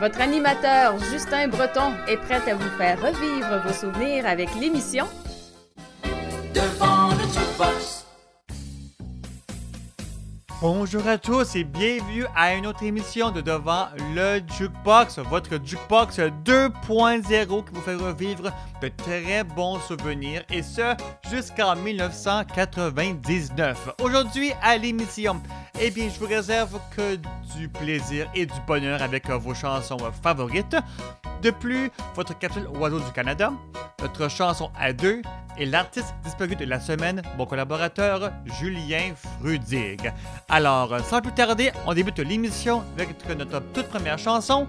Votre animateur Justin Breton est prêt à vous faire revivre vos souvenirs avec l'émission Devant le. Bonjour à tous et bienvenue à une autre émission de Devant le Jukebox, votre Jukebox 2.0 qui vous fait revivre de très bons souvenirs et ce jusqu'en 1999. Aujourd'hui à l'émission, eh bien je vous réserve que du plaisir et du bonheur avec vos chansons favorites. De plus, votre capsule Oiseau du Canada, notre chanson à deux et l'artiste disparu de la semaine, mon collaborateur Julien Frudig. Alors, sans plus tarder, on débute l'émission avec notre toute première chanson,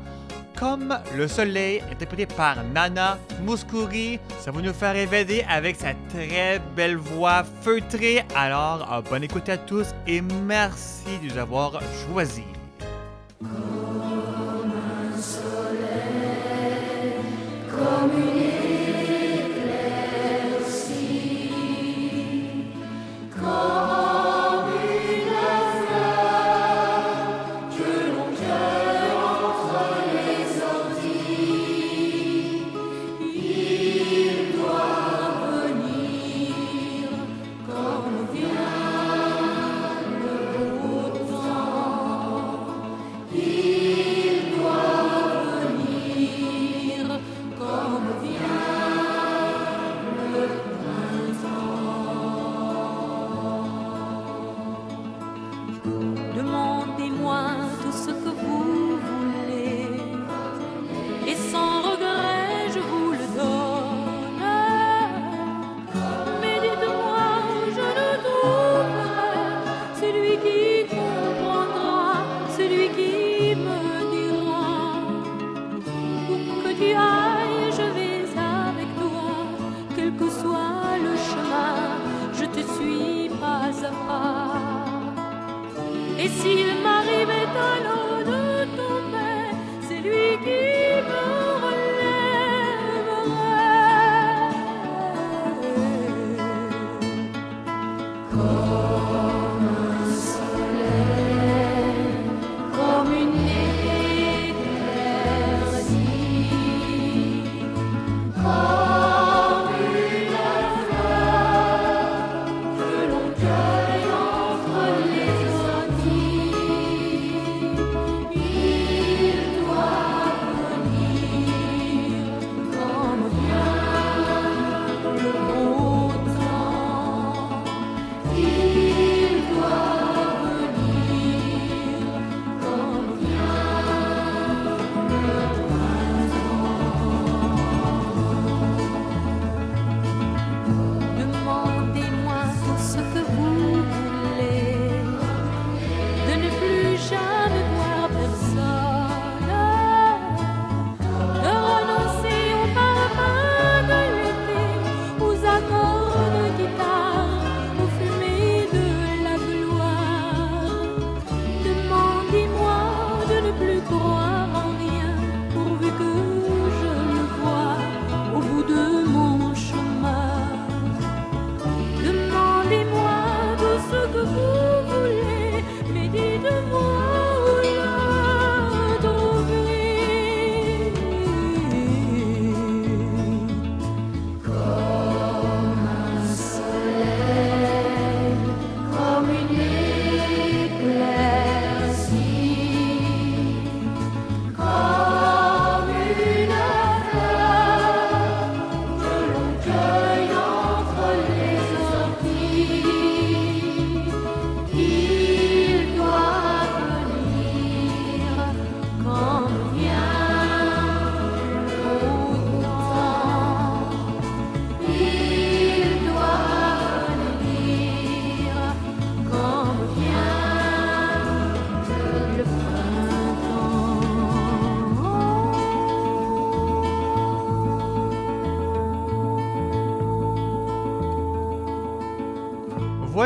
Comme le soleil, interprétée par Nana Mouskouri. Ça va nous faire évader avec sa très belle voix feutrée. Alors, euh, bonne écoute à tous et merci de nous avoir choisis.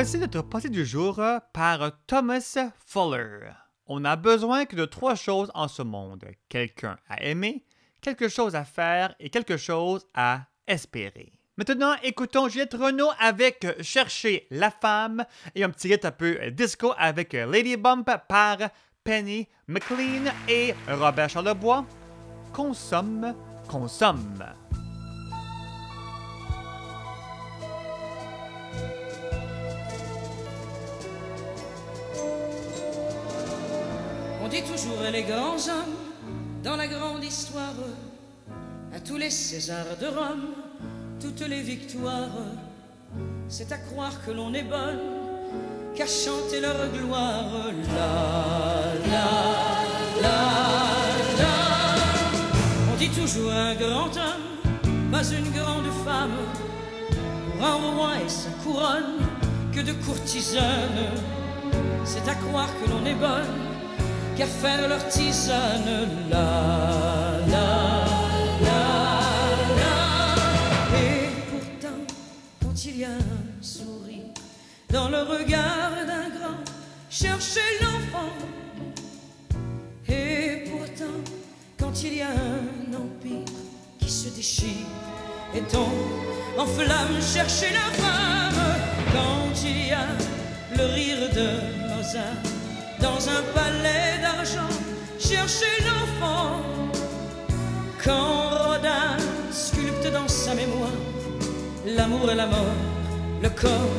Voici notre pensée du jour euh, par Thomas Fuller. On a besoin que de trois choses en ce monde quelqu'un à aimer, quelque chose à faire et quelque chose à espérer. Maintenant, écoutons Juliette Renault avec Chercher la femme et un petit rythme un peu disco avec Lady Bump par Penny McLean et Robert Charlebois. Consomme, consomme. Dit toujours les grands hommes dans la grande histoire, à tous les Césars de Rome, toutes les victoires. C'est à croire que l'on est bonne qu'à chanter leur gloire. La, la, la, la. On dit toujours un grand homme, pas une grande femme, pour un roi et sa couronne, que de courtisanes. C'est à croire que l'on est bonne qu'à faire leur tisane. La, la, la, la. Et pourtant, quand il y a un sourire dans le regard d'un grand, cherchez l'enfant. Et pourtant, quand il y a un empire qui se déchire et tombe en flammes, cherchez la femme. Quand il y a le rire de Mozart dans un palais d'argent, cherchez l'enfant. Quand Rodin sculpte dans sa mémoire l'amour et la mort, le corps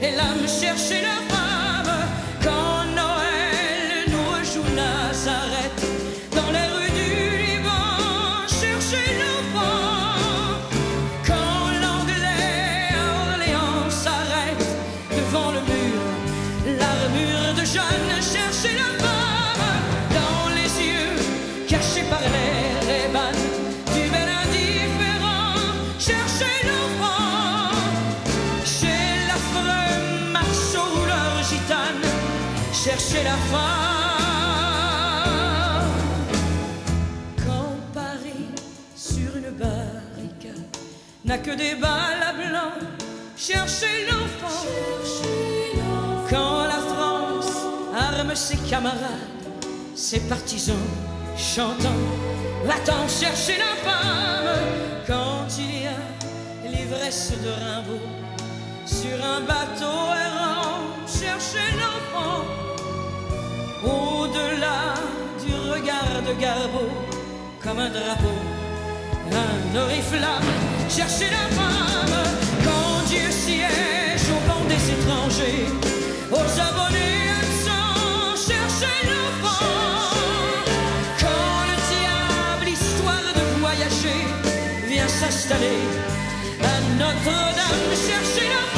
et l'âme, cherchez la n'a que des balles à blanc, cherchez l'enfant. Quand la France arme ses camarades, ses partisans chantant, va-t'en chercher la femme. Quand il y a l'ivresse de Rimbaud sur un bateau errant, cherchez l'enfant. Au-delà du regard de Garbeau, comme un drapeau, un cherchez la femme. Quand Dieu siège au banc des étrangers, aux abonnés absents, cherchez l'enfant. Quand le diable, histoire de voyager, vient s'installer à Notre-Dame, cherchez la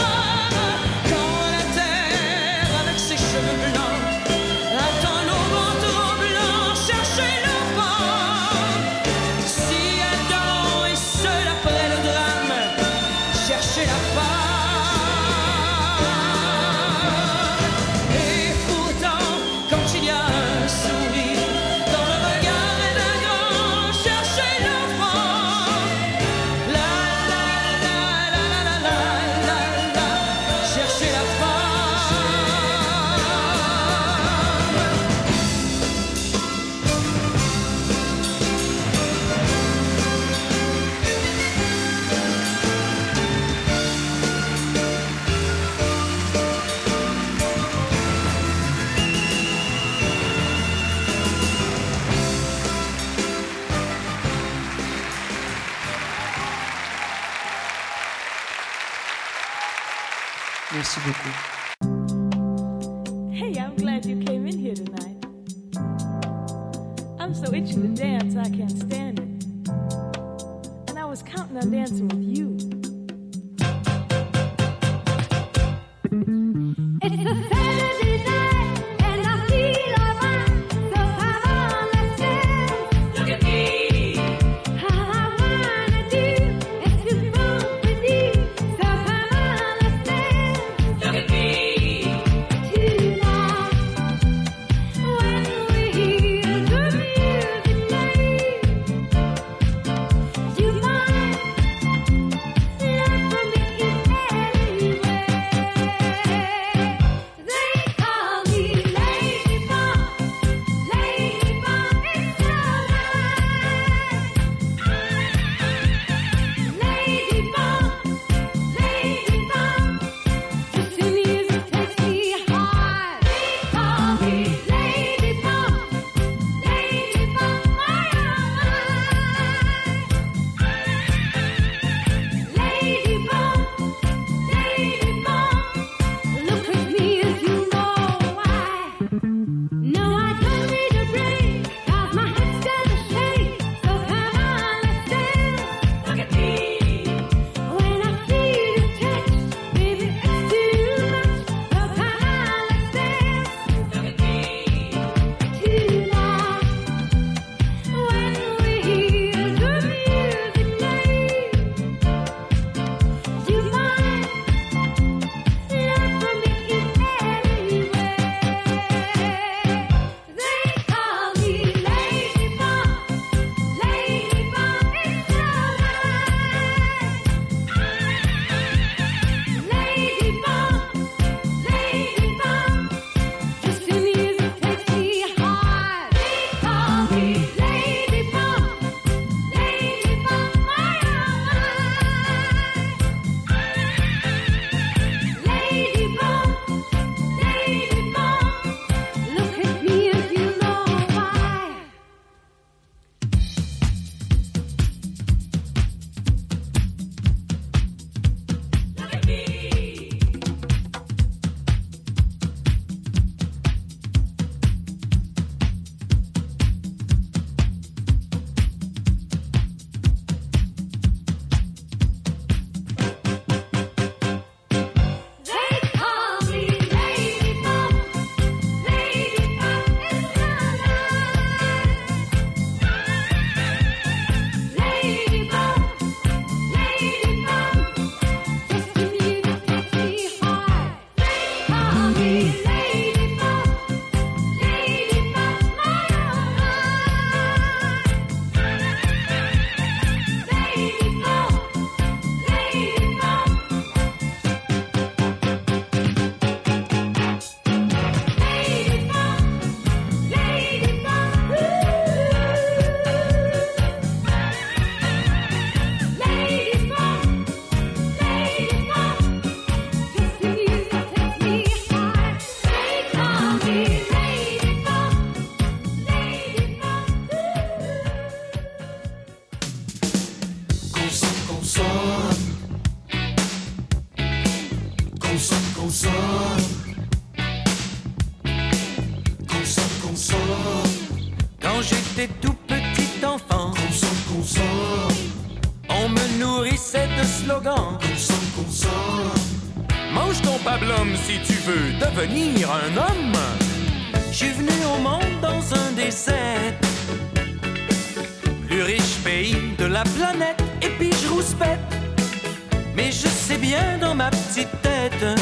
Mais je sais bien dans ma petite tête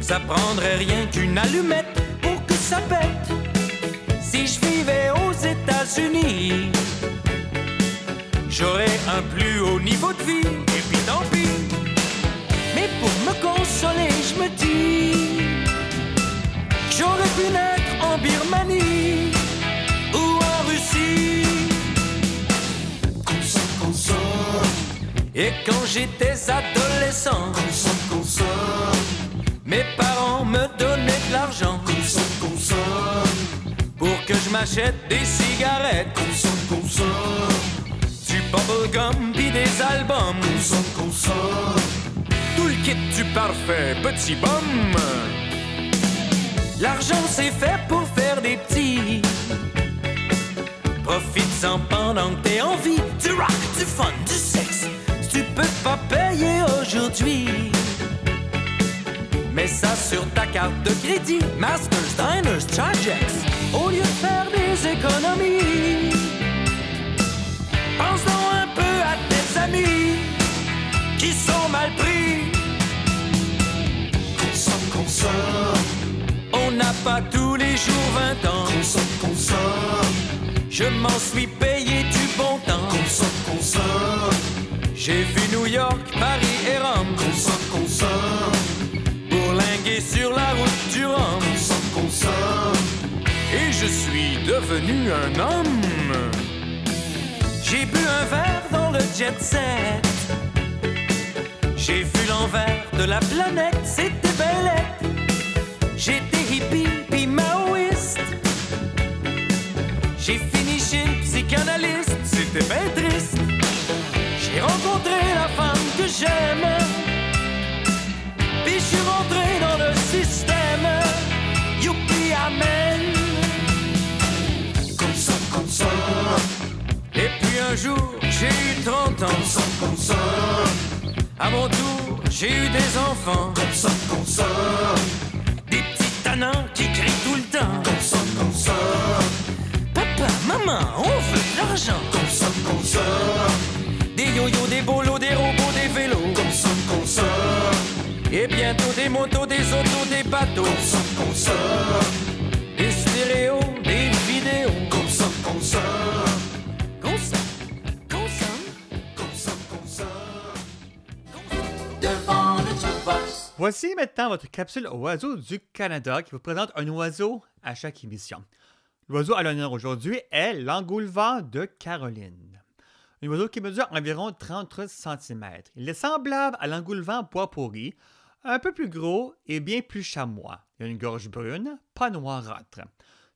ça prendrait rien qu'une allumette quand j'étais adolescent, Consomme, consomme. mes parents me donnaient de l'argent Consomme, consomme. pour que je m'achète des cigarettes, Consomme, consomme. du bubblegum pis des albums. Consomme, consomme. Tout le kit du parfait petit bum. L'argent c'est fait pour faire des petits. Profite-en pendant que t'es en vie. Du rock, du fun, sur ta carte de crédit. Masters, Diners, Chargex. Au lieu de faire des économies. Pense un peu à tes amis qui sont mal pris. Consomme, consomme. On n'a pas tous les jours 20 ans. Consomme, consomme. Je m'en suis payé du bon temps. Consomme, consomme. J'ai devenu un homme. J'ai bu un verre dans le jet set. J'ai vu l'envers de la planète, c'était belle. J'étais hippie puis maoïste. J'ai fini chez le psychanalyste, c'était bien. J'ai rencontré la femme que j'aime. Puis je suis rentré dans le système. Youpi, amen. Et puis un jour, j'ai eu 30 ans. Consomme, consomme. À mon tour, j'ai eu des enfants. Consomme, consomme. Des petits tanins qui crient tout le temps. Consomme, consomme. Papa, maman, on veut de l'argent. Consomme, consomme. Des yo-yo, des bolos, des robots, des vélos. Consomme, consomme. Et bientôt des motos, des autos, des bateaux. Consomme, consomme. Des stéréos, des. Voici maintenant votre capsule oiseau du Canada qui vous présente un oiseau à chaque émission. L'oiseau à l'honneur aujourd'hui est l'engoulevent de Caroline. Un oiseau qui mesure environ 30 cm. Il est semblable à l'engoulevent bois pourri, un peu plus gros et bien plus chamois. Il a une gorge brune, pas noirâtre.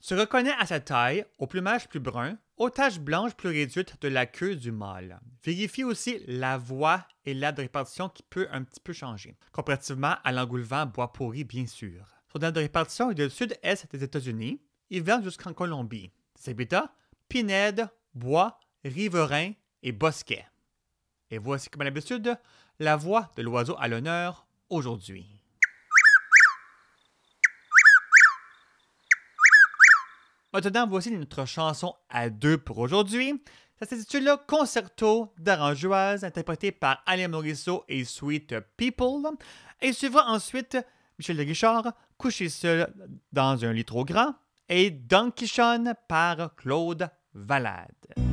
Se reconnaît à sa taille, au plumage plus brun, aux taches blanches plus réduites de la queue du mâle. Vérifie aussi la voix et l'aire de répartition qui peut un petit peu changer, comparativement à l'engoulevent bois pourri bien sûr. Son aire de répartition est du sud-est des États-Unis, il vient jusqu'en Colombie. Ses habitats, pinèdes, bois, riverains et bosquets. Et voici comme à l'habitude la voix de l'oiseau à l'honneur aujourd'hui. Maintenant, voici notre chanson à deux pour aujourd'hui. Ça s'intitule Concerto d'Aranjoise, interprété par Alain Morisseau et Sweet People. Et suivra ensuite Michel de Guichard, Couché seul dans un lit trop grand, et Don Quichon par Claude Valade.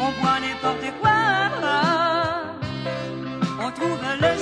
On boit n'importe quoi. On trouve le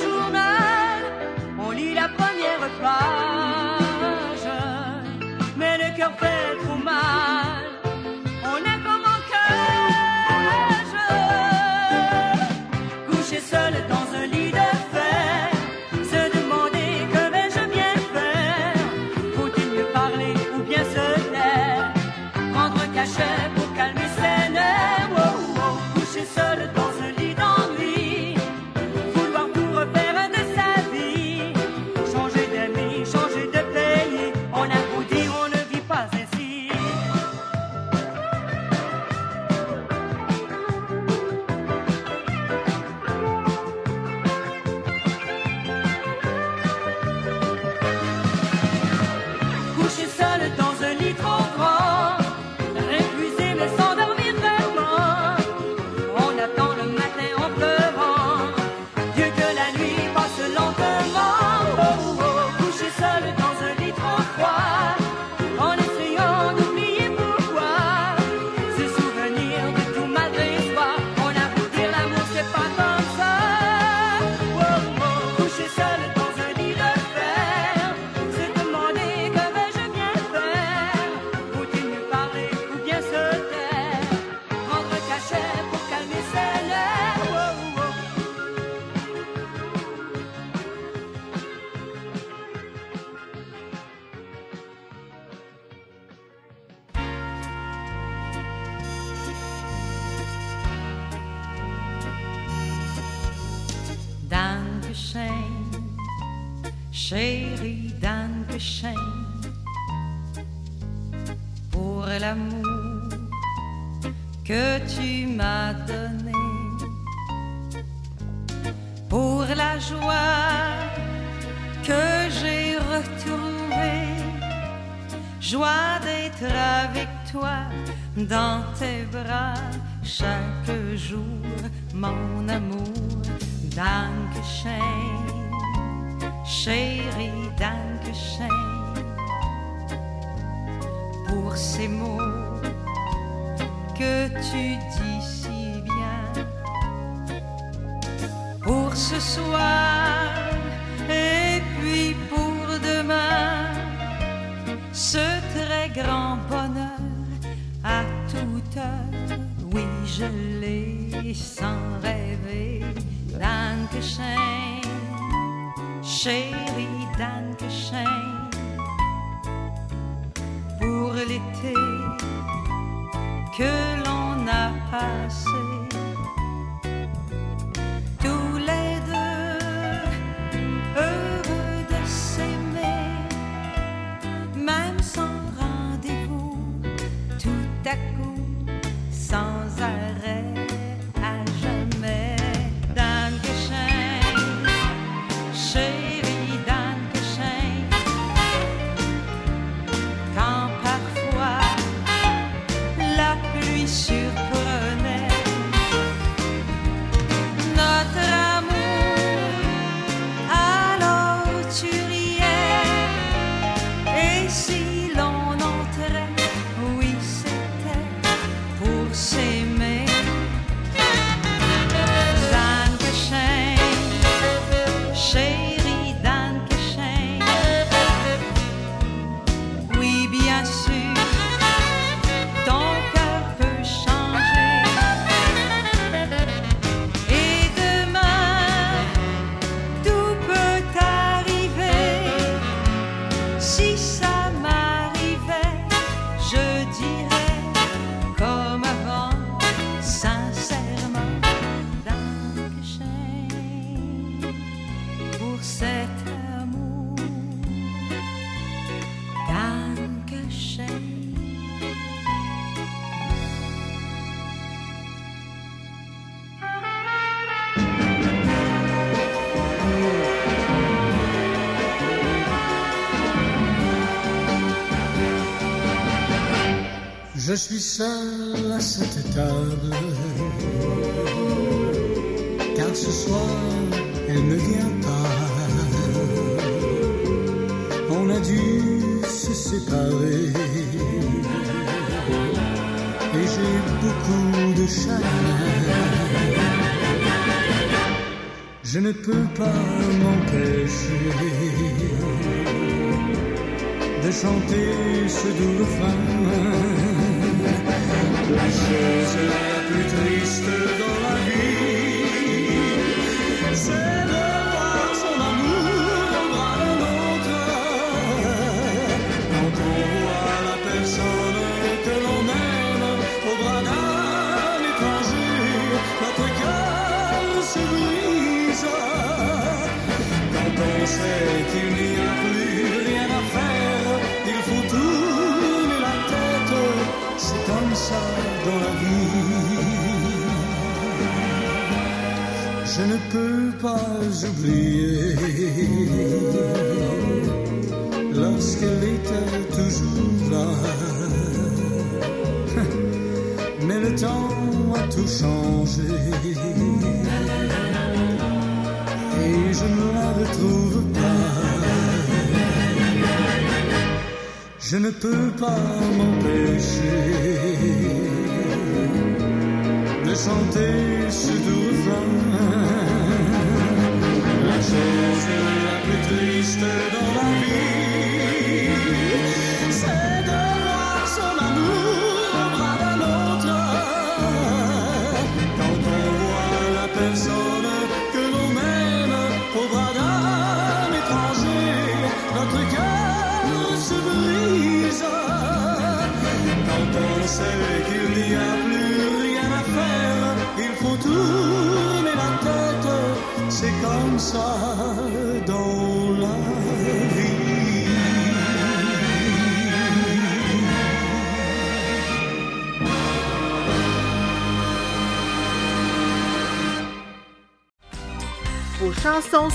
ce doux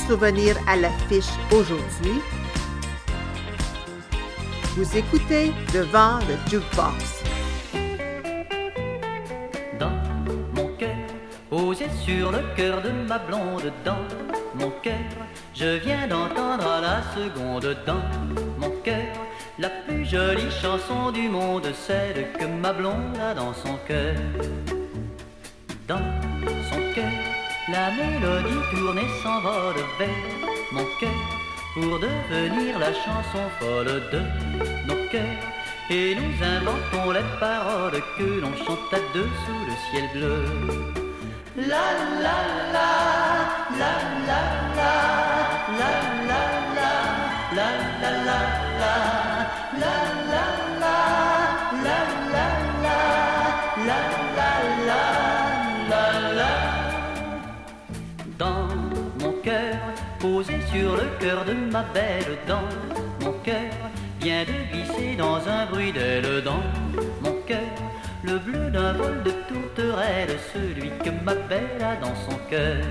souvenirs à l'affiche aujourd'hui. Vous écoutez devant le jukebox. dans mon cœur, posé sur le cœur de ma blonde dans mon cœur, je viens d'entendre la seconde dans mon cœur, la plus jolie chanson du monde, celle que ma blonde a dans son cœur. Mon cœur pour devenir la chanson folle de nos cœurs. Et nous inventons les paroles que l'on chante à deux sous le ciel bleu. La, la la la, la la la, cœur de ma belle, dans mon cœur, vient de glisser dans un bruit d'aile dans mon cœur, le bleu d'un vol de tourterelle, celui que ma belle a dans son cœur.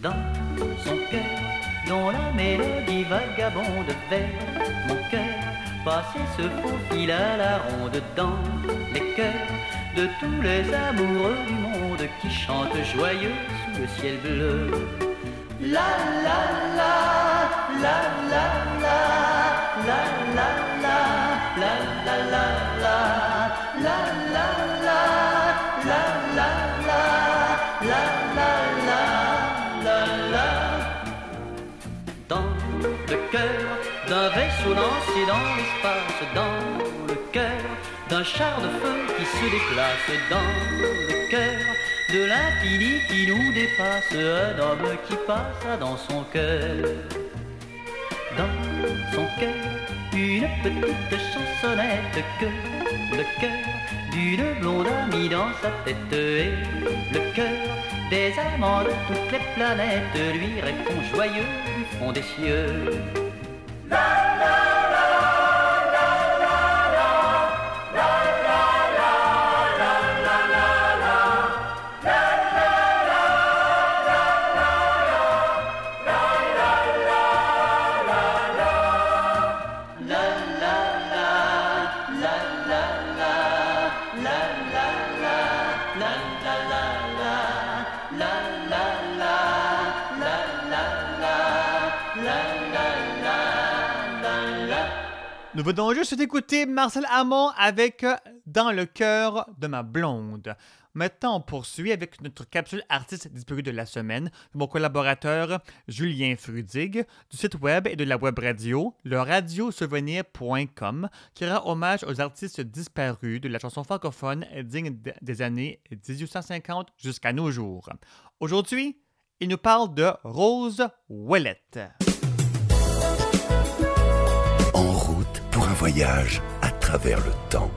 Dans son cœur, dont la mélodie vagabonde vers mon cœur, passer ce faux fil à la ronde dans les cœurs de tous les amoureux du monde qui chantent joyeux sous le ciel bleu. D'un vaisseau lancé dans l'espace, dans le cœur d'un char de feu qui se déplace, dans le cœur de l'infini qui nous dépasse, un homme qui passe dans son cœur. Dans son cœur, une petite chansonnette que le cœur d'une blonde a mis dans sa tête et le cœur des amants de toutes les planètes lui répond joyeux du fond des cieux. Nous venons juste d'écouter Marcel Hamon avec euh, Dans le cœur de ma blonde. Maintenant, on poursuit avec notre capsule artiste disparue de la semaine. Mon collaborateur Julien Frudig du site web et de la web radio, le radiosouvenir.com, qui rend hommage aux artistes disparus de la chanson francophone digne des années 1850 jusqu'à nos jours. Aujourd'hui, il nous parle de Rose Ouellette. Voyage à travers le temps.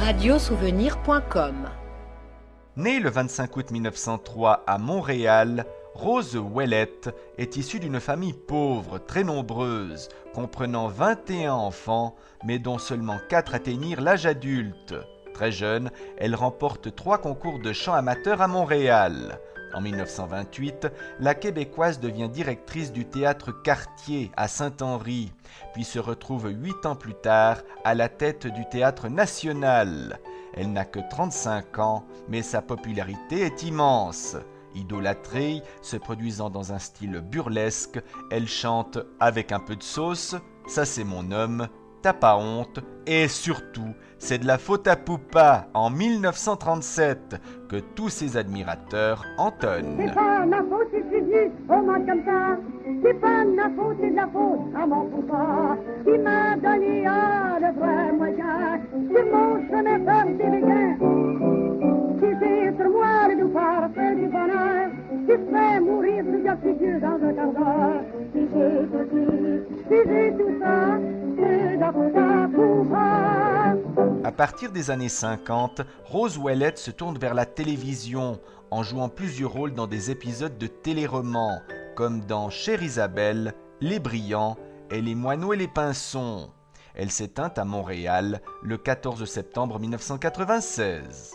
Radiosouvenir.com Née le 25 août 1903 à Montréal, Rose Ouellette est issue d'une famille pauvre, très nombreuse, comprenant 21 enfants, mais dont seulement 4 atteignirent l'âge adulte. Très jeune, elle remporte trois concours de chant amateur à Montréal. En 1928, la Québécoise devient directrice du théâtre Cartier à Saint-Henri, puis se retrouve huit ans plus tard à la tête du théâtre national. Elle n'a que 35 ans, mais sa popularité est immense. Idolâtrée, se produisant dans un style burlesque, elle chante avec un peu de sauce, ça c'est mon homme, t'as pas honte, et surtout, c'est de la faute à Poupa en 1937 que tous ses admirateurs entonnent. C'est pas ma faute si je suis au comme ça. C'est pas ma faute, c'est de la faute à mon papa. qui m'a donné ah, le vrai moyen. Sur mon chemin vers des béguins. Si j'ai sur moi le doupard, c'est du bonheur. Je fais mourir plusieurs figures dans un quart d'heure. Si j'ai tout dit, j'ai tout ça, c'est de la faute à Poupa. À partir des années 50, Rose Ouellette se tourne vers la télévision en jouant plusieurs rôles dans des épisodes de téléromans, comme dans Chère Isabelle, Les Brillants et Les Moineaux et les Pinsons. Elle s'éteint à Montréal le 14 septembre 1996.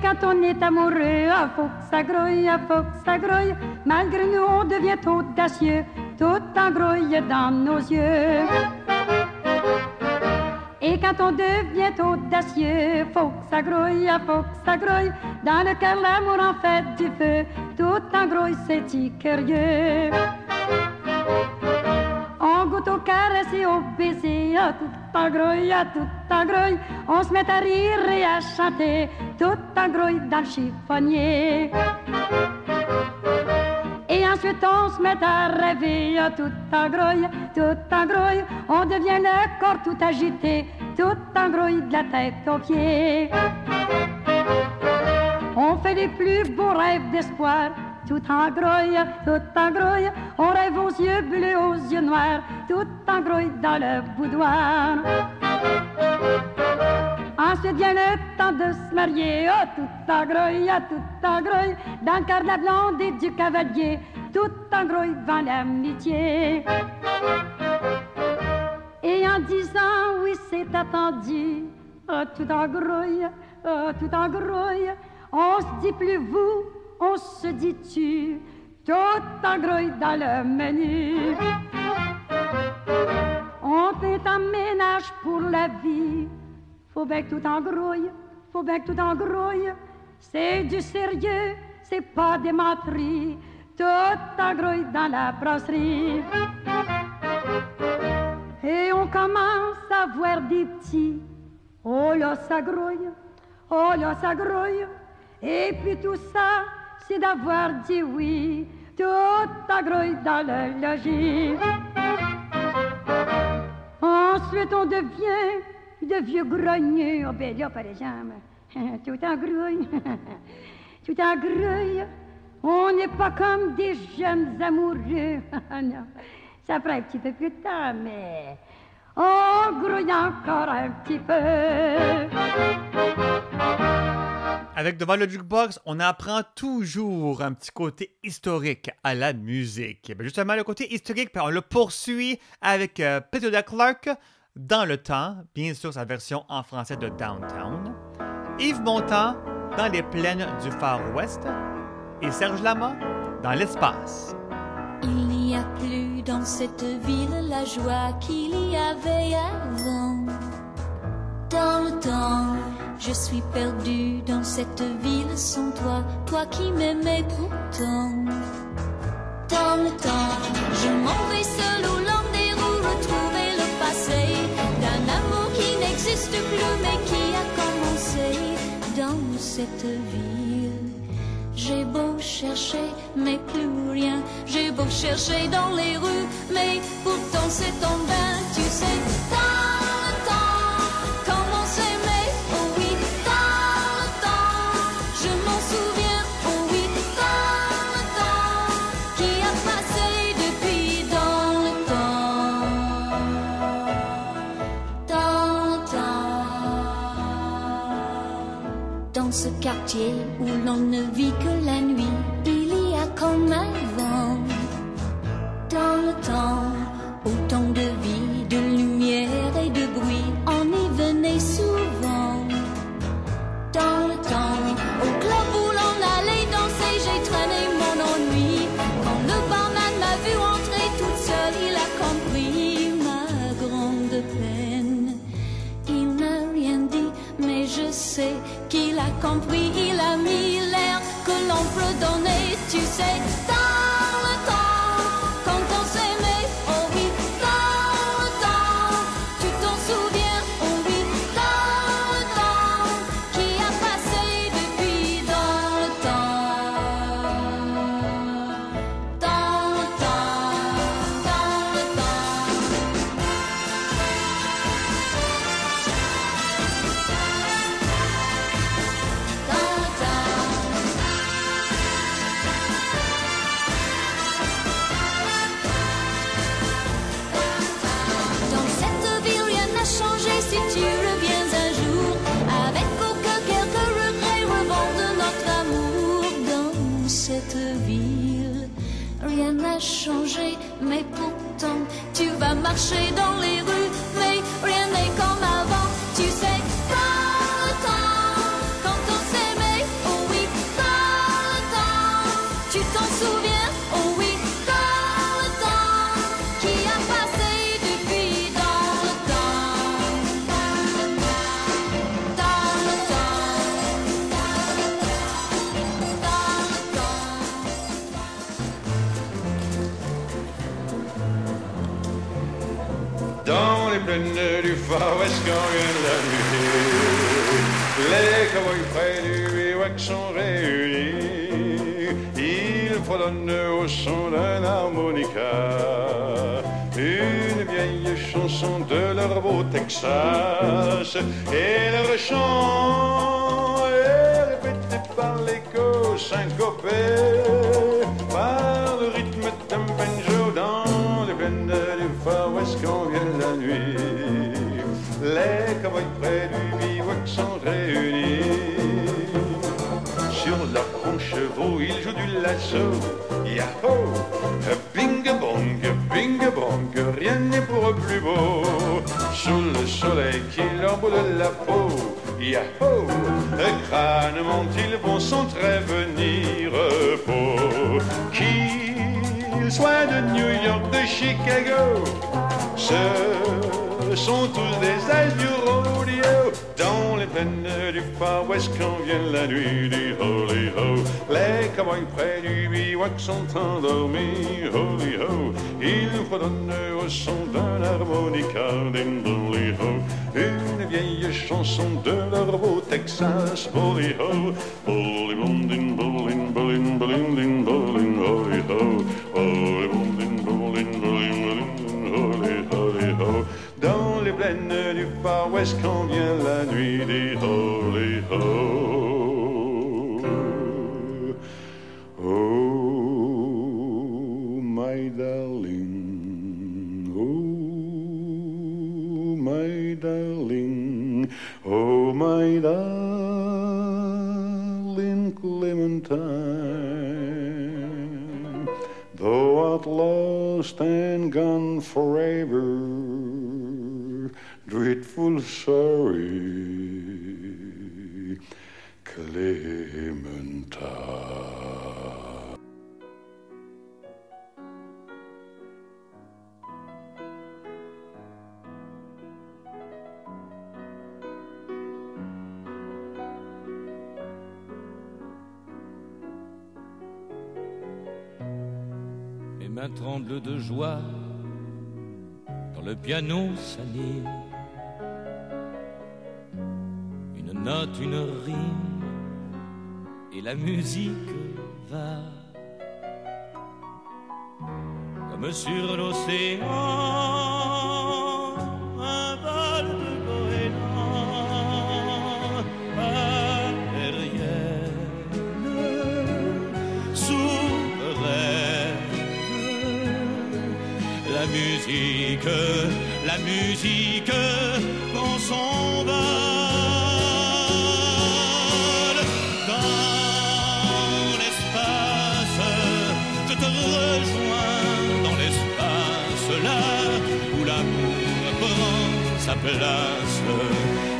Quand on est amoureux, ah, faut que ça grouille, ah, faut que ça grouille. Malgré nous, on devient audacieux, tout engrouille dans nos yeux. Et quand on devient audacieux, faut que ça grouille, ah, faut que ça grouille. Dans le cœur, l'amour en fait du feu, tout engrouille, c'est si curieux. On goûte au caresse et au baiser, ah, tout en grouille, tout en grouille. On se met à rire et à chanter, tout en grouille dans le chiffonnier. Et ensuite on se met à rêver, tout en grouille, tout en grouille. On devient le corps tout agité, tout en grouille de la tête aux pieds. On fait les plus beaux rêves d'espoir, tout en grouille, tout en grouille. On rêve aux yeux bleus, aux yeux noirs, tout en grouille dans le boudoir. Ensuite vient le temps de se marier, oh, tout en grouille, tout en grouille. Dans le cœur de la et du cavalier, tout en grouille devant l'amitié. Et en disant oui, c'est attendu, oh, tout en grouille, oh, tout en grouille. On se dit plus vous, on se dit tu, tout en grouille dans le menu? On est en ménage pour la vie, faut bien tout en grouille, faut bien tout en grouille. C'est du sérieux, c'est pas des menteries, tout en grouille dans la brasserie. Et on commence à voir des petits. Oh là, ça grouille, oh là, ça grouille. Et puis tout ça, c'est d'avoir dit oui, tout en grouille dans le logis. Ensuite, on devient de vieux. Oh, ben là, par exemple, tout en grouille, tout en grouille. On n'est pas comme des jeunes amoureux. ça prend un petit peu plus de temps, mais on grouille encore un petit peu. Avec Devant le Jukebox, on apprend toujours un petit côté historique à la musique. Justement, le côté historique, on le poursuit avec euh, Peter Clark dans le temps, bien sûr sa version en français de Downtown, Yves Montand dans les plaines du Far West et Serge Lama dans l'espace. Il n'y a plus dans cette ville la joie qu'il y avait avant. Dans le temps, Je suis perdue dans cette ville sans toi, toi qui m'aimais pourtant. Dans le temps, je m'en vais seul au long des roues retrouver le passé d'un amour qui n'existe plus mais qui a commencé dans cette ville. J'ai beau chercher, mais plus rien. J'ai beau chercher dans les rues, mais pourtant c'est en vain, tu sais. Où l'on ne vit que donner, tu sais, Et leur chant est répété par l'écho syncopé, par le rythme d'un banjo dans les plaines du Far West quand vient la nuit. Les cowboys près du bivouac sont réunis. Sur leurs bons chevaux, ils jouent du lasso. Yahoo! Yahoo! Crânement, ils vont s'entrevenir peau. Qu'ils soient de New York, de Chicago, ce sont tous des as du rodeo. Dans les plaines du Far West quand vient la nuit du holy ho, les cowboys près du bivouac sont endormis. Holy ho, ils fredonnent au son d'un harmonica. Une vieille chanson de leur beau Texas. Holy ho, holy bondin, bolin, bolin, din, bolin, holy ho, holy bondin, bolin, bolin, holy, holy ho. Dans les plaines du Far West quand vient la nuit des ho. Mains tremblent de joie quand le piano s'anime. Une note, une rime, et la musique va comme sur l'océan, musique prend son vol dans l'espace. Je te rejoins dans l'espace là où l'amour prend sa place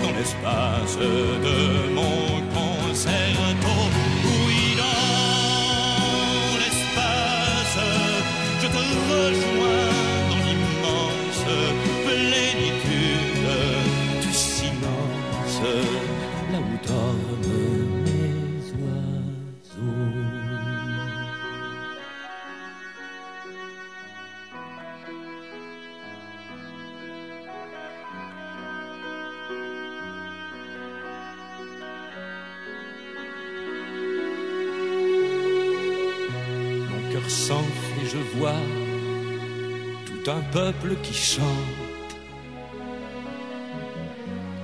dans l'espace de mon concerto. Oui, dans l'espace, je te rejoins qui chante,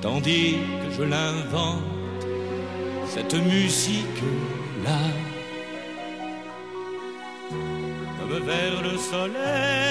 tandis que je l'invente, cette musique-là. Comme vers le soleil,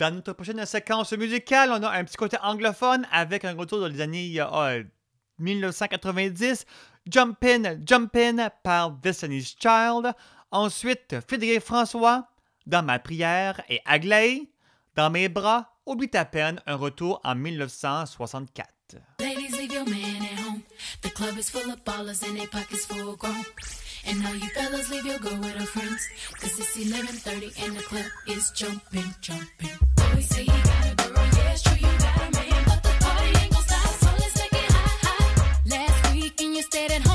Dans notre prochaine séquence musicale, on a un petit côté anglophone avec un retour dans les années euh, 1990. Jumpin' Jumpin' par Destiny's Child. Ensuite, Frédéric François, Dans ma prière et Aglaé. Dans mes bras, Oublie ta peine, un retour en 1964. Ladies, leave your man at home. The club is full of ballers and their pockets full grown. And all you fellas, leave your girl with her friends. Cause it's 11.30 and the club is jumping, jumping. Boys say you got a girl, yeah, it's true, you got a man. But the party ain't gon' stop, so let's make it hot, hot. Last week and you stayed at home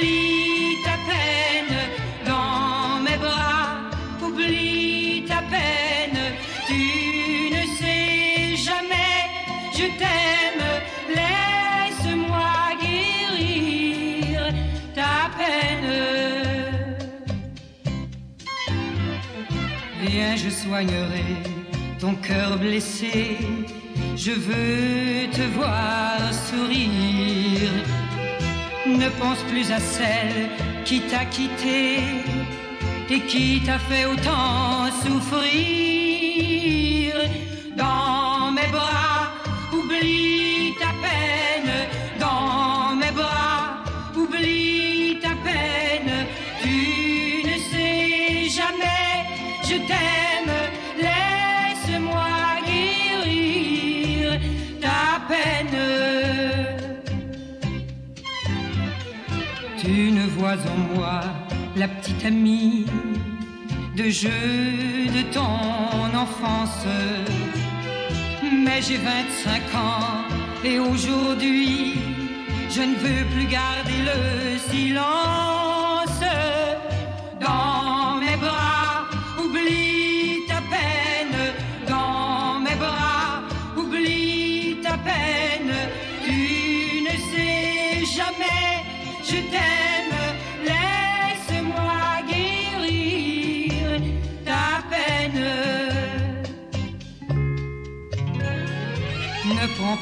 oublie ta peine dans mes bras, oublie ta peine, tu ne sais jamais, je t'aime, laisse-moi guérir ta peine. Viens, je soignerai ton cœur blessé, je veux te voir sourire. Ne pense plus à celle qui t'a quitté et qui t'a fait autant souffrir. Dans mes bras, oublie ta peine. Dans mes bras, oublie ta peine. Tu ne sais jamais, je t'aime. Vois en moi la petite amie de jeu de ton enfance. Mais j'ai 25 ans et aujourd'hui, je ne veux plus garder le silence.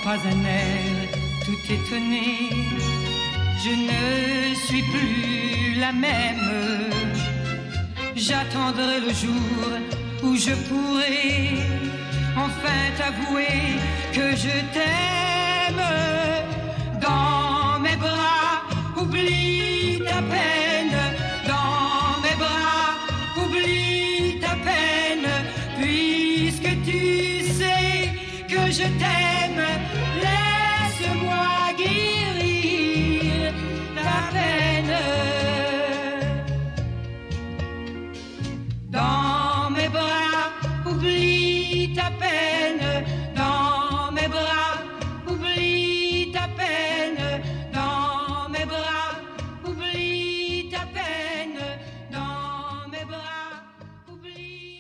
Pas un air tout étonné. Je ne suis plus la même. J'attendrai le jour où je pourrai enfin t'avouer que je t'aime. Dans mes bras, oublie ta peine. Dans mes bras, oublie ta peine. Puisque tu sais que je t'aime,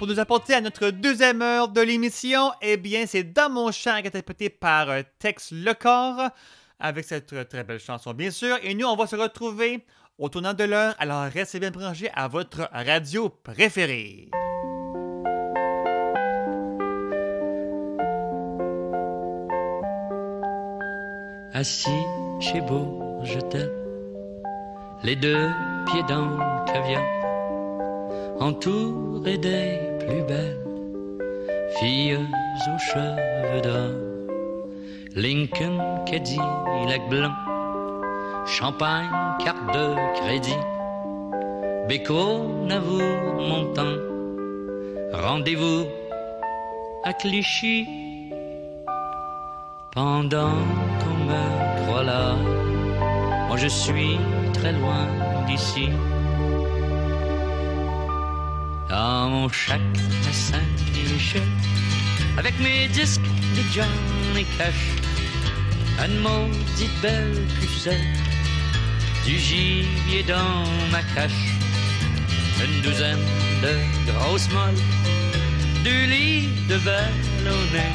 nous apporter à notre deuxième heure de l'émission, eh bien, c'est Dans mon chant interprété par euh, Tex Lecor, avec cette euh, très belle chanson, bien sûr. Et nous, on va se retrouver au tournant de l'heure, alors restez bien branchés à votre radio préférée. Assis chez Bourgetel, les deux pieds dans le caviar, entouré des plus belles filles aux cheveux d'or. Lincoln, Cadillac blanc, champagne, carte de crédit, Béco, Navour, montant, rendez-vous à Clichy. Pendant qu'on me croit là, moi je suis très loin d'ici. Dans mon chac à Saint-Michel, avec mes disques de Johnny Cash, une maudite belle pucelle, du gibier dans ma cache, une douzaine de grosses molles, du lit de ballonnet.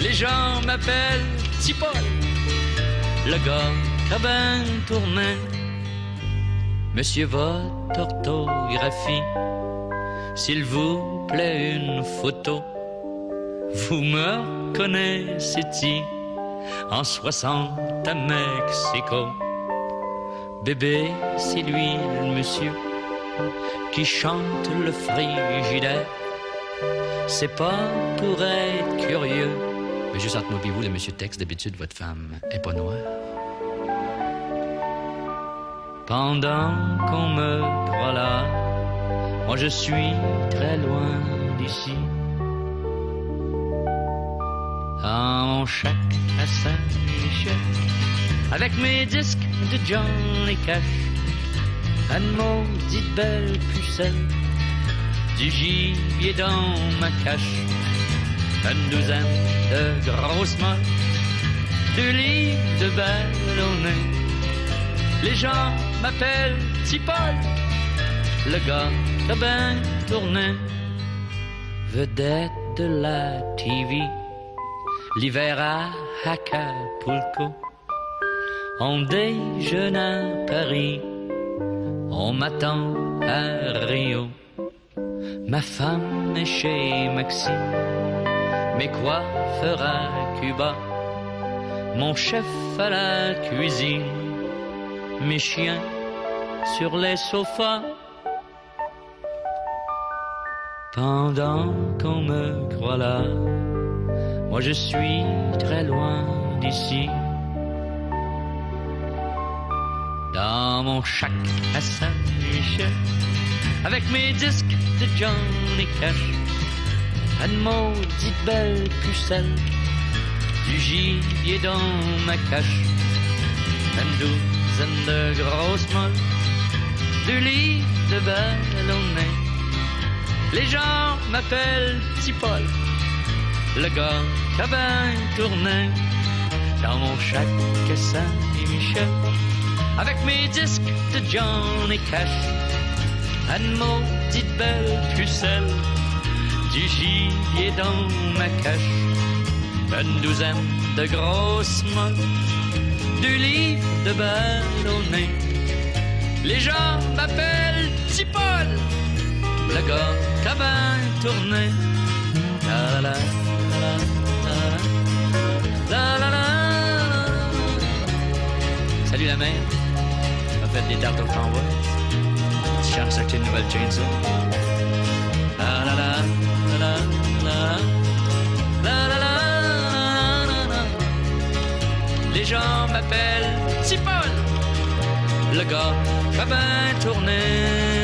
Les gens m'appellent Tipol, le gars cabane tournait. Monsieur votre orthographie, s'il vous plaît une photo. Vous me connaissez-y en 60 à Mexico. Bébé, c'est lui le monsieur qui chante le frigidaire. C'est pas pour être curieux, mais juste entre moi et vous, le monsieur Tex, d'habitude, votre femme est pas noire. Pendant qu'on me croit là, moi je suis très loin d'ici. Dans mon chac à Saint-Michel, avec mes disques de Johnny Cash, une maudite belle pucelle, du gibier dans ma cache, une douzaine de grosses molles, du lit de ballonnet. Les gens m'appellent Tipol, le gars bien tourné, vedette de la TV. l'hiver à Acapulco. On déjeune à Paris, on m'attend à Rio. Ma femme est chez Maxime, mes coiffeurs à Cuba, mon chef à la cuisine, mes chiens sur les sofas. Pendant qu'on me croit là, moi je suis très loin d'ici. Dans mon chac à Saint-Michel, avec mes disques de Johnny Cash, une maudite belle pucelle, du gibier dans ma cache, une douzaine de grosses molles, du lit de ballonnet. Les gens m'appellent Petit Paul, le gars qui tourné dans mon chac à Saint-Michel, avec mes disques de Johnny Cash, une maudite belle pucelle, du gibier dans ma cache, une douzaine de grosses molles, du livre de ballonnet. Les gens m'appellent Paul, le gars qui a bien tourné. La la la la Salut la mère, tu fait des tartes aux framboises. Tu cherches acheter une nouvelle chainsaw. La la la la la Les gens m'appellent Tipol, le gars tourné.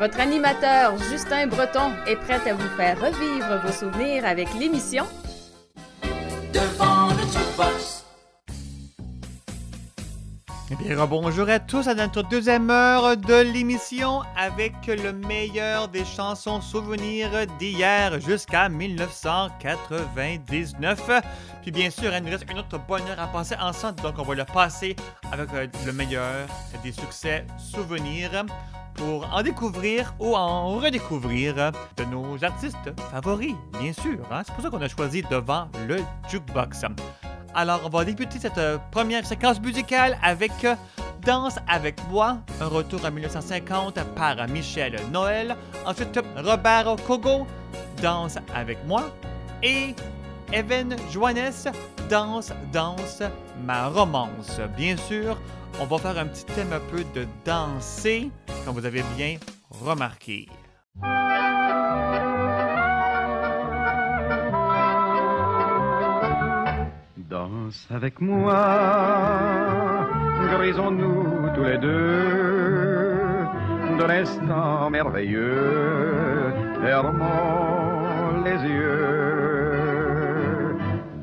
Votre animateur Justin Breton est prêt à vous faire revivre vos souvenirs avec l'émission Eh bien, bonjour à tous à notre deuxième heure de l'émission avec le meilleur des chansons souvenirs d'hier jusqu'à 1999. Puis bien sûr, il nous reste une autre bonne heure à passer ensemble, donc on va le passer avec euh, le meilleur des succès souvenirs pour en découvrir ou en redécouvrir de nos artistes favoris, bien sûr. hein. C'est pour ça qu'on a choisi devant le jukebox. Alors, on va débuter cette euh, première séquence musicale avec euh, Danse avec moi, un retour en 1950 par Michel Noël. Ensuite, Robert Kogo, Danse avec moi. Et Evan Joannes, Danse, Danse, ma romance. Bien sûr, on va faire un petit thème un peu de danser, comme vous avez bien remarqué. Danse avec moi, grisons-nous tous les deux de l'instant merveilleux, fermons les yeux.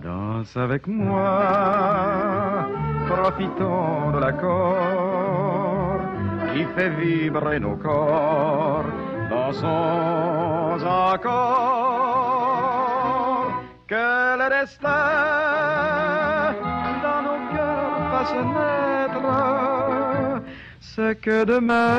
Danse avec moi, profitons de l'accord qui fait vibrer nos corps, dansons encore. Que le destin dans nos cœurs fasse naître ce que demain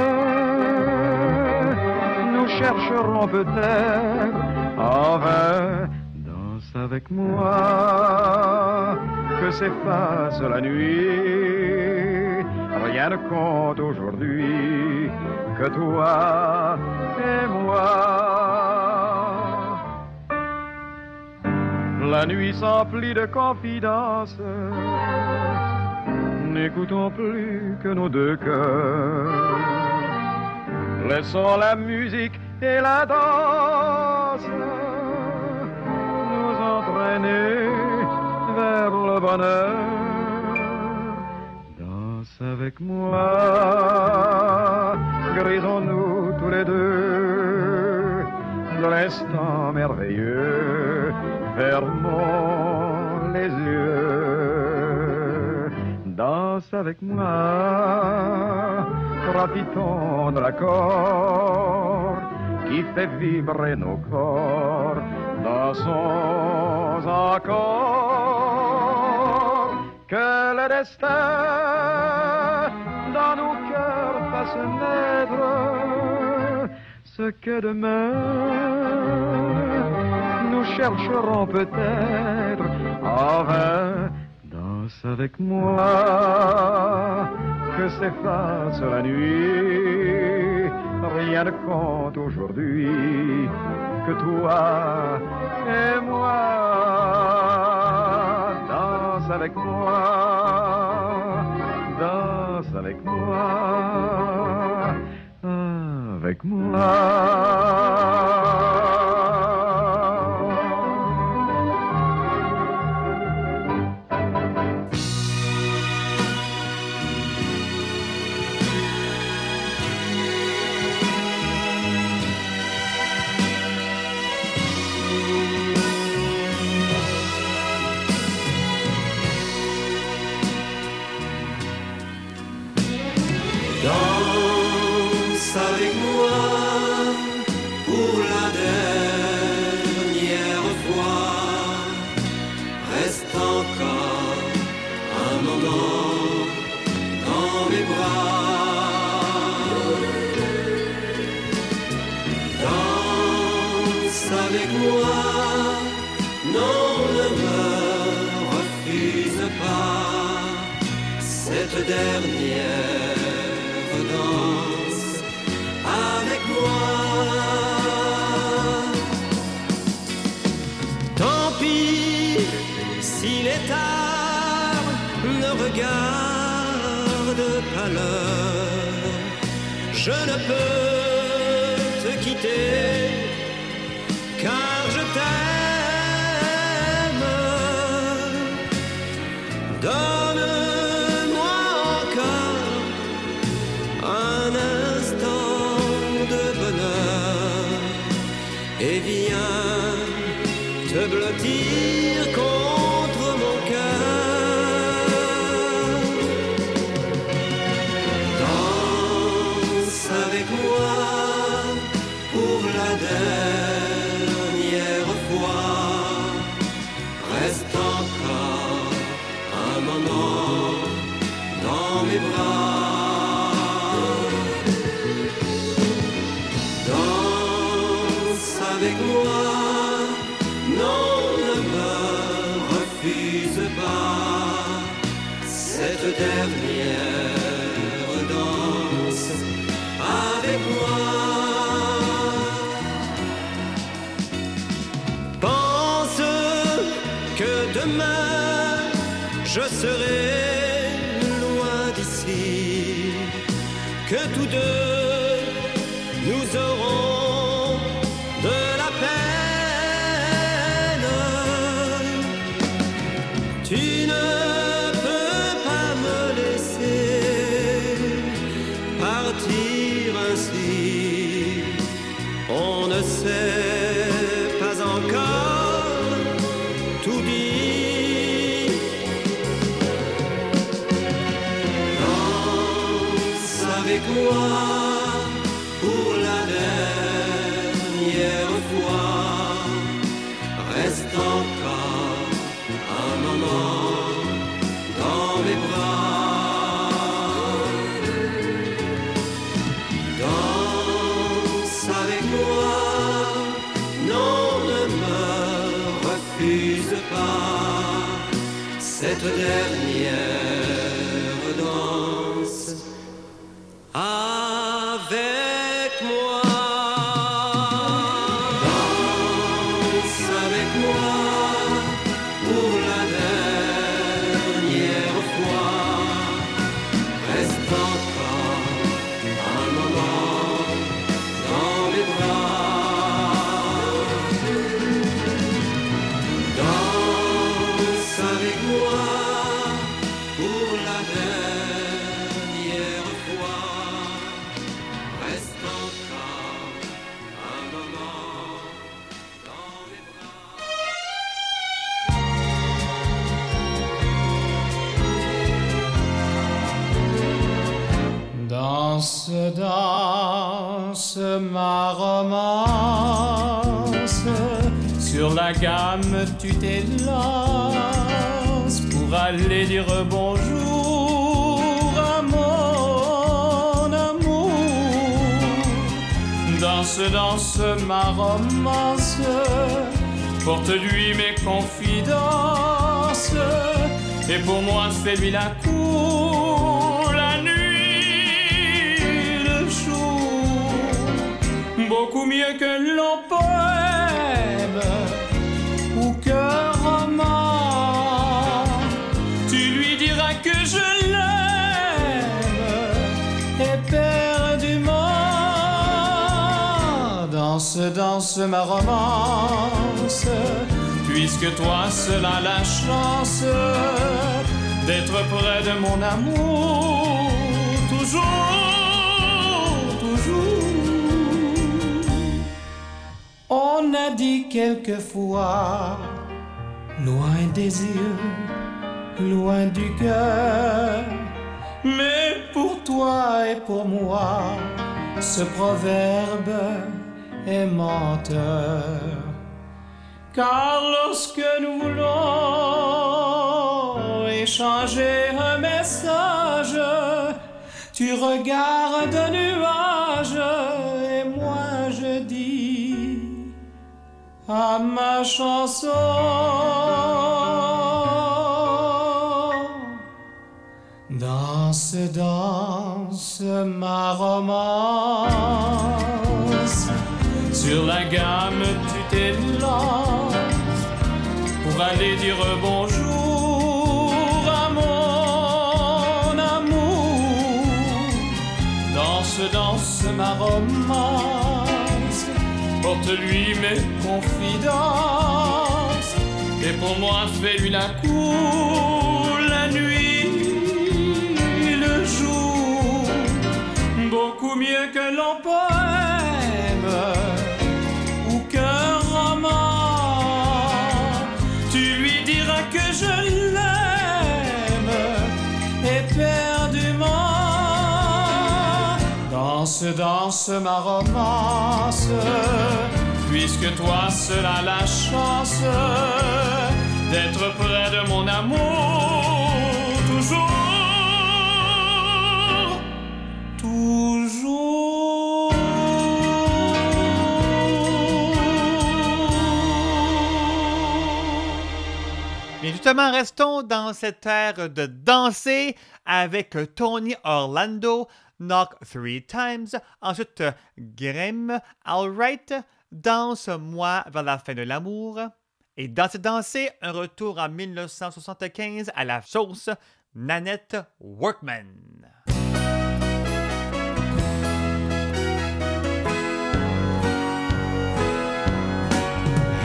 nous chercherons peut-être en vain. Danse avec moi, que s'efface la nuit. Rien ne compte aujourd'hui que toi et moi. La nuit s'emplit de confidences. N'écoutons plus que nos deux cœurs. Laissons la musique et la danse nous entraîner vers le bonheur. Danse avec moi, grisons-nous tous les deux de l'instant merveilleux fermons les yeux. Danse avec moi, profitons de l'accord qui fait vibrer nos corps. Dansons encore que le destin dans nos cœurs fasse naître ce que demain nous chercherons peut-être en vain. Danse avec moi, que s'efface la nuit. Rien ne compte aujourd'hui que toi et moi. Danse avec moi, danse avec moi. avec moi. Tu t'élances pour aller dire bonjour à mon amour. Danse, danse ma romance. Porte-lui mes confidences. Et pour moi, fais-lui la cour la nuit, le jour. Beaucoup mieux que l'on Danse, ma romance, puisque toi seul as la chance d'être près de mon amour. Toujours, toujours. On a dit quelquefois, loin des yeux, loin du cœur. Mais pour toi et pour moi, ce proverbe menteur. Car lorsque nous voulons échanger un message, tu regardes un nuage et moi je dis à ma chanson. Danse, danse ma romance. Sur la gamme, tu t'élances pour aller dire bonjour à mon amour. Danse, danse ma romance. Porte-lui mes confidences. Et pour moi, fais-lui la cour la nuit, le jour. Beaucoup mieux que l'on poème Danse, danse ma romance, puisque toi seul as la chance d'être près de mon amour. Toujours, toujours. Mais justement, restons dans cette ère de danser avec Tony Orlando, Knock Three Times. Ensuite, Grimm, Alright, Danse-moi vers la fin de l'amour. Et dans cette danser, un retour en 1975 à la sauce Nanette Workman.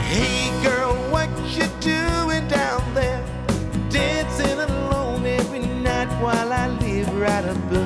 Hey girl, what you doing down there? Dancing alone every night while I live right above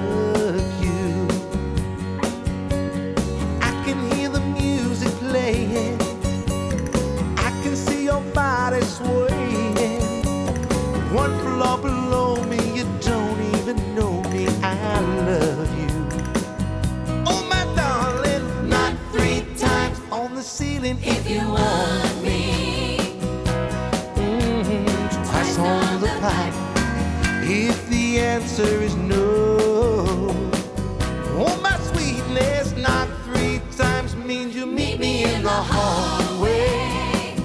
you want me. Mhm, Twice on the pipe if the answer is no. Oh my sweetness, not three times means you meet me in the hallway.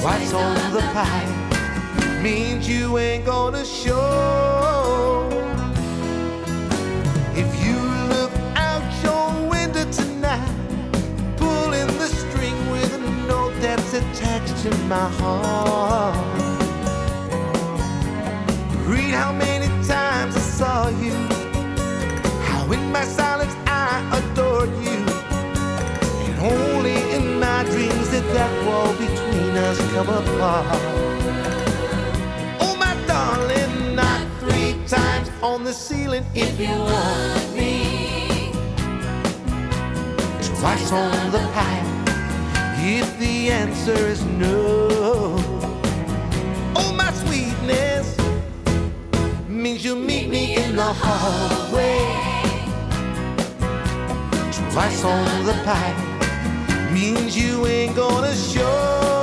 Twice on the pipe means you ain't gonna show. to my heart. Read how many times I saw you, how in my silence I adored you, and only in my dreams did that wall between us come apart. Oh, my darling, not three times on the ceiling if, you want me. Twice on the pipe the answer is no. Oh, my sweetness means you meet me in the hallway. Twice on the pipe means you ain't gonna show.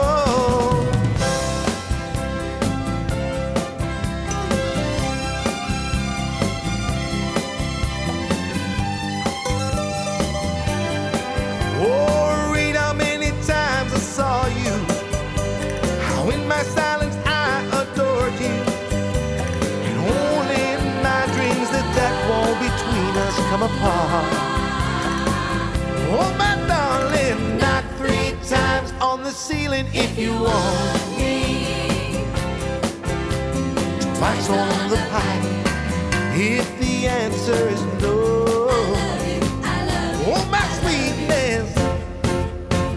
Come apart. Oh, my darling, not three times on the ceiling if you want me. Twice on the pipe if the answer is no. Oh, my sweetness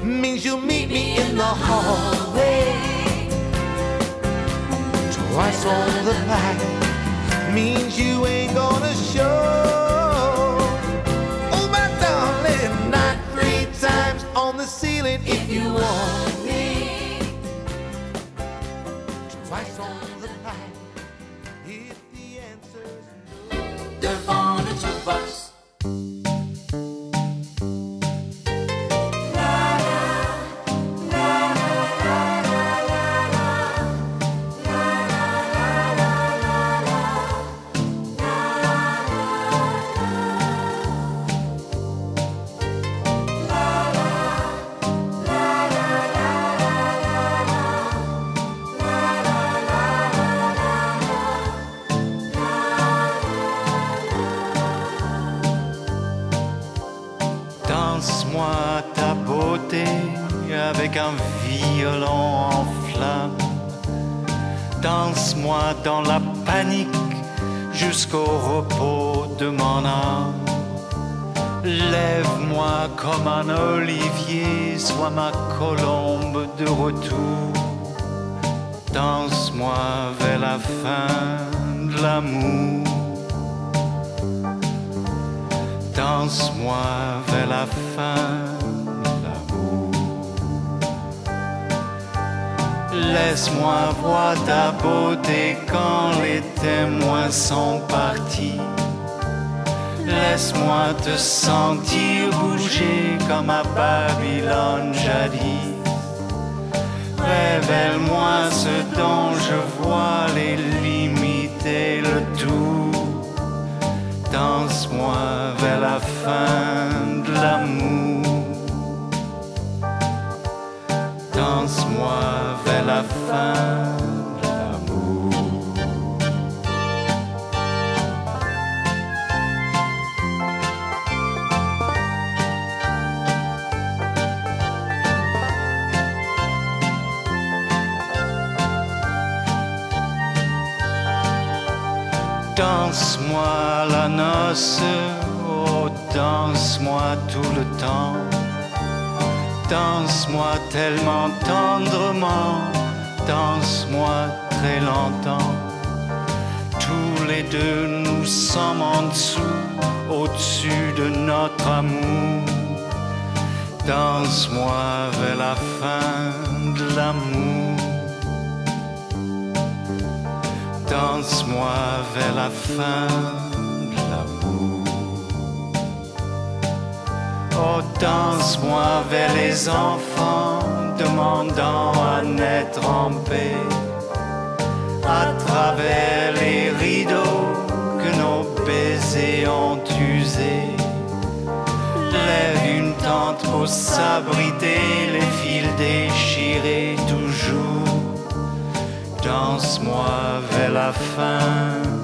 means you'll meet me in the hallway. Twice on the pipe means you ain't gonna show. Ceiling if you want l'amour. Danse-moi vers la fin de l'amour. Laisse-moi voir ta beauté quand les témoins sont partis. Laisse-moi te sentir bouger comme à Babylone jadis. Révèle-moi ce dont je vois les limites le tout. Danse-moi vers la fin de l'amour. Danse-moi vers la fin Danse-moi la noce, oh danse-moi tout le temps. Danse-moi tellement tendrement, danse-moi très longtemps. Tous les deux nous sommes en dessous, au-dessus de notre amour. Danse-moi vers la fin de l'amour. Danse-moi vers la fin de l'amour. Oh, danse-moi vers les enfants, demandant à naître en paix. À travers les rideaux que nos baisers ont usés. Lève une tente pour s'abriter, les fils déchirés toujours. Danse-moi vers la fin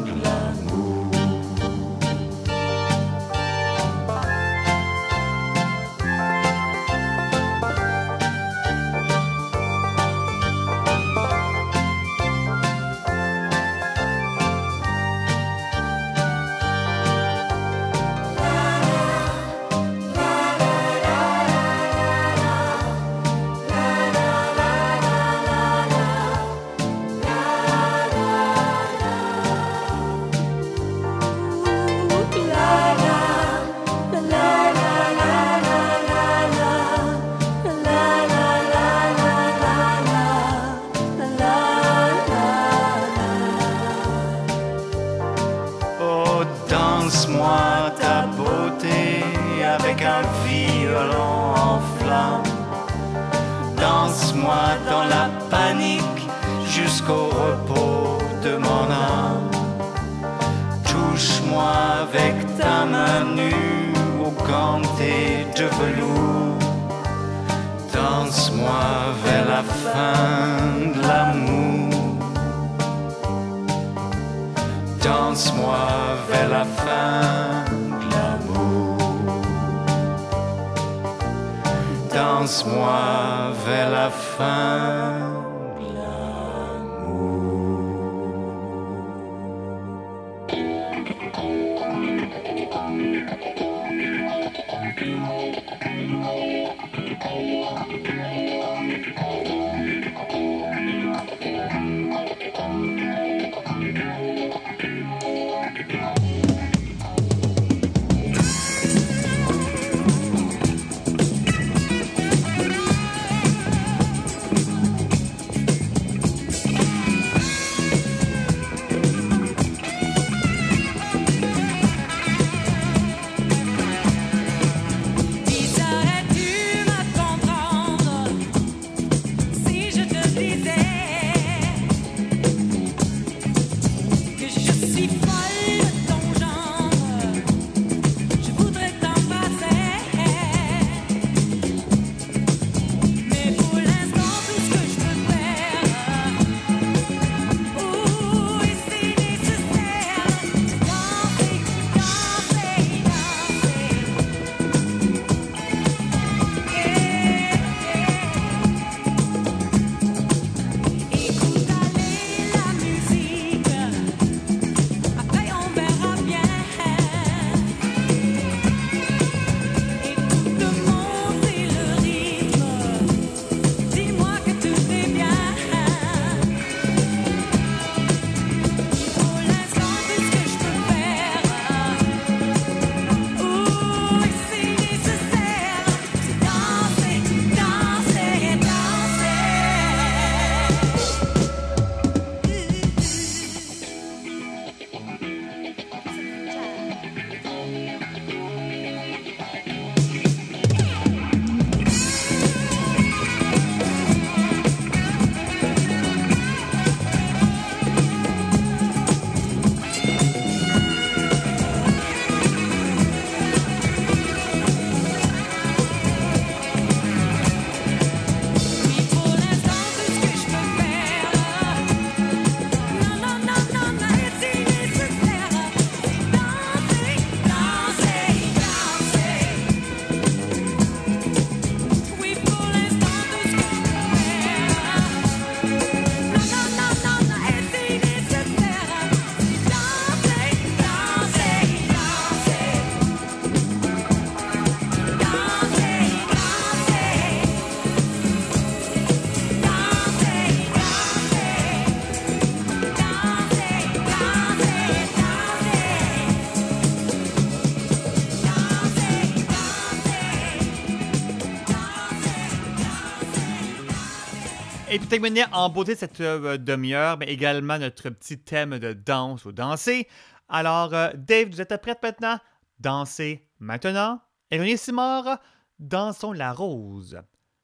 terminer en beauté cette euh, demi-heure, mais également notre petit thème de danse ou danser. Alors, euh, Dave, vous êtes prête maintenant? Dansez maintenant. Et René Simard, dansons la rose.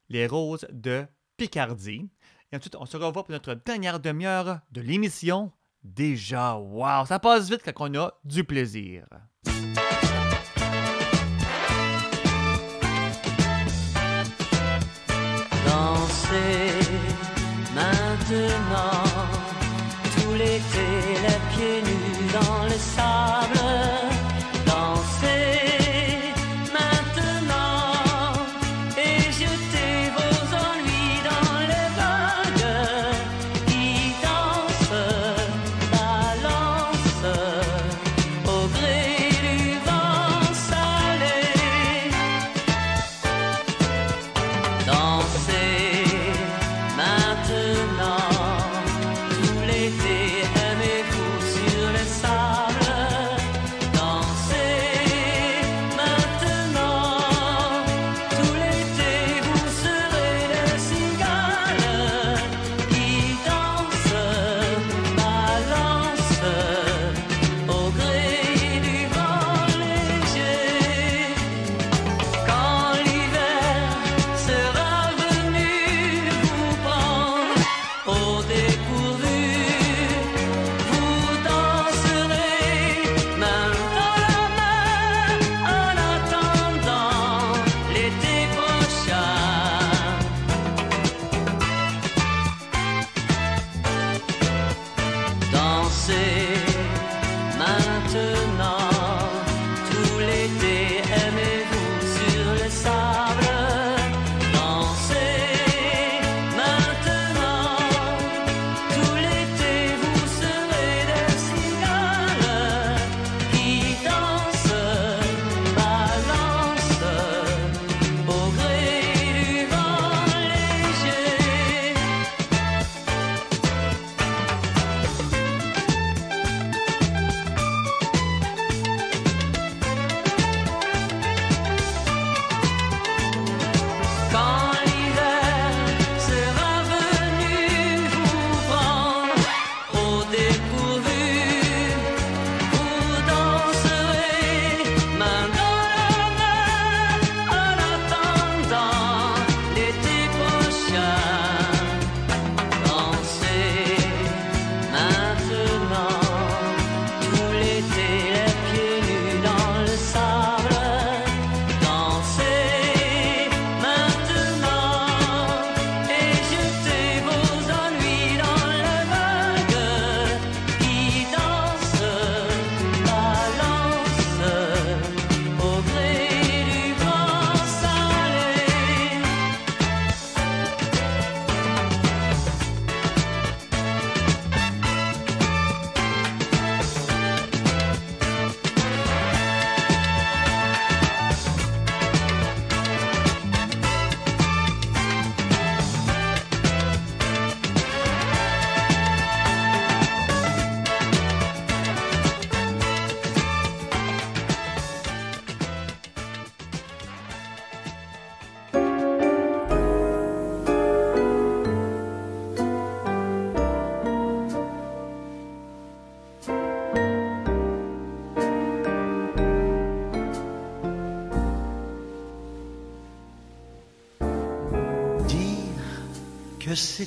Les roses de Picardie. Et ensuite, on se revoit pour notre dernière demi-heure de l'émission. Déjà, wow, ça passe vite quand on a du plaisir. Maintenant, tout l'été, les pieds nus dans le sable. Que ces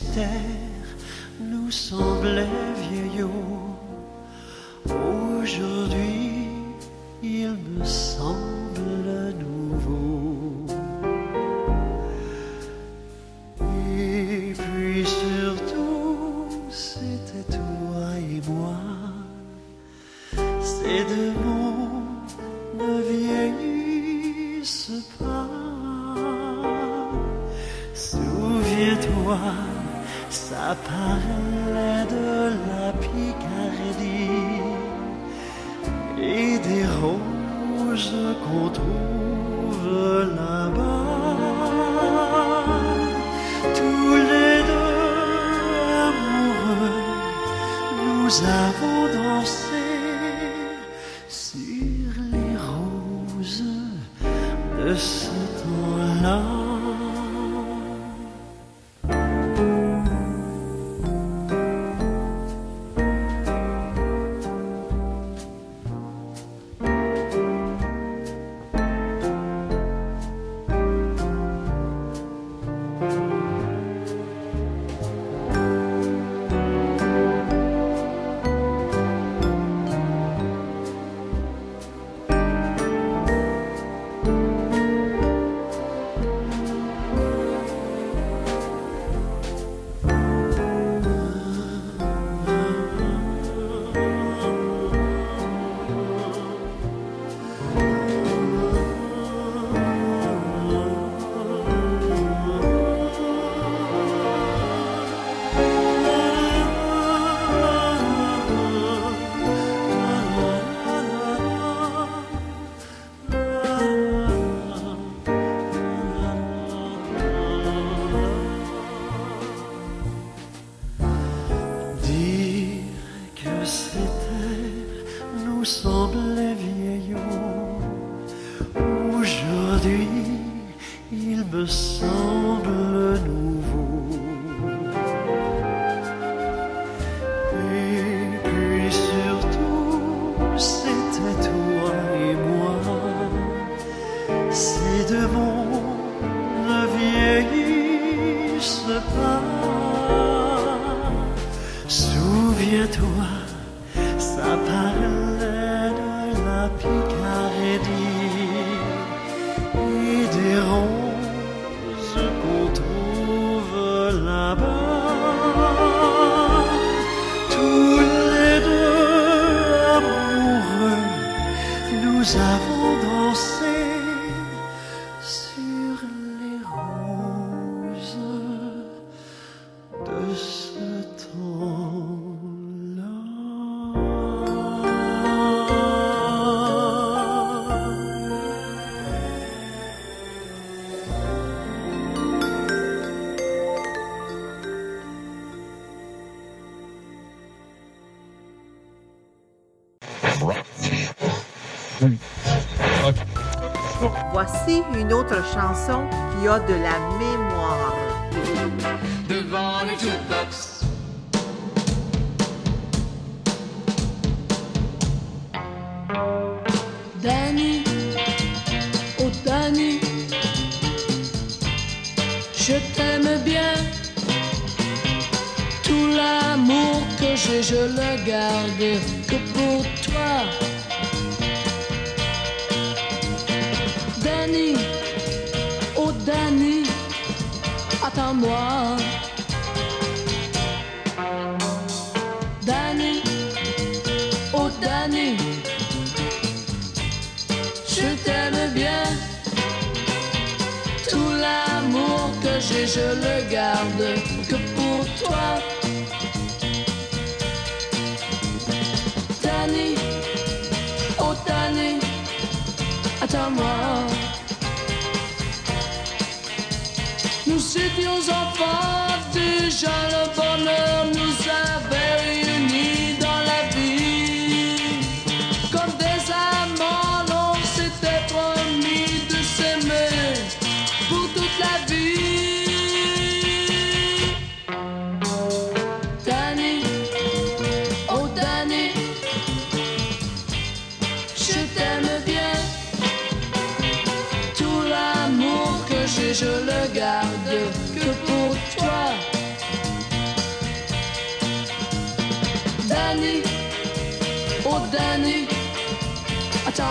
Une autre chanson qui a de la mémoire.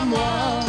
someone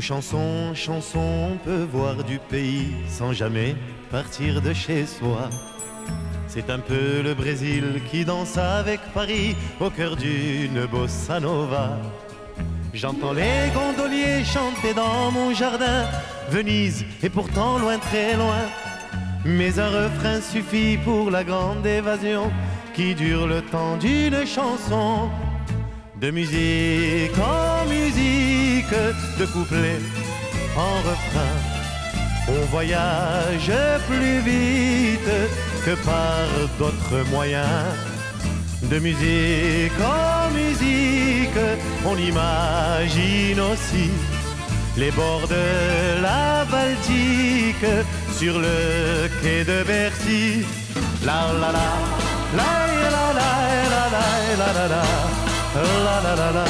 Chanson chanson, on peut voir du pays sans jamais partir de chez soi. C'est un peu le Brésil qui danse avec Paris au cœur d'une bossa nova. J'entends les gondoliers chanter dans mon jardin. Venise est pourtant loin, très loin. Mais un refrain suffit pour la grande évasion qui dure le temps d'une chanson. De musique en musique, de couplet en refrain. On voyage plus vite que par d'autres moyens. De musique en musique, on imagine aussi les bords de la Baltique sur le quai de Bercy. La la, la la la la la la la la. La la la la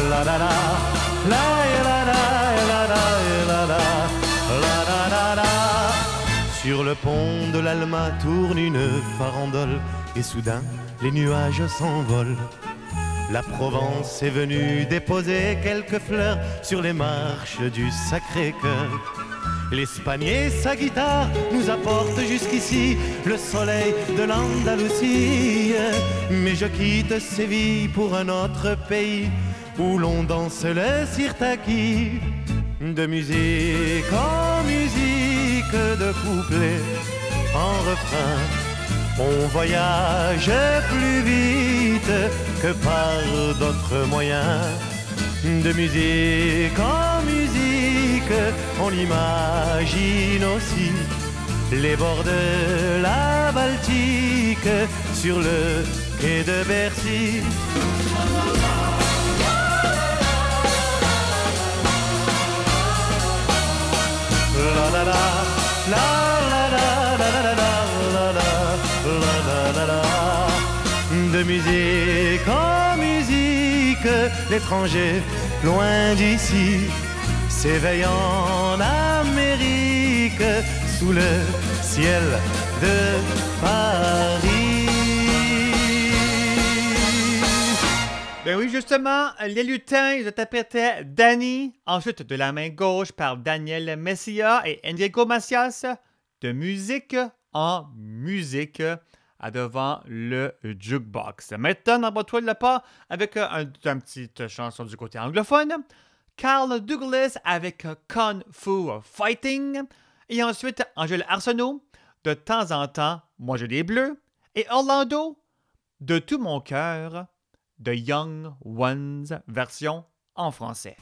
la la la sur le pont de l'Alma tourne une farandole et soudain les nuages s'envolent. La Provence est venue déposer quelques fleurs sur les marches du Sacré-Cœur. L'Espagnier, sa guitare, nous apporte jusqu'ici le soleil de l'Andalousie. Mais je quitte Séville pour un autre pays où l'on danse le sirtaki. De musique en musique, de couplet en refrain. On voyage plus vite que par d'autres moyens. De musique en musique, on imagine aussi les bords de la Baltique sur le quai de Bercy. De musique en musique, l'étranger loin d'ici s'éveille en Amérique sous le ciel de Paris. Ben oui, justement, les lutins, interprétaient Danny, ensuite de la main gauche par Daniel Messia et Enrico Macias, de musique en musique à devant le jukebox. Maintenant, n'emboîte-toi le pas avec un, une petite chanson du côté anglophone. Carl Douglas avec Kung Fu Fighting. Et ensuite, Angèle Arsenault, de temps en temps, Moi j'ai des bleus. Et Orlando, de tout mon cœur, The Young Ones, version en français.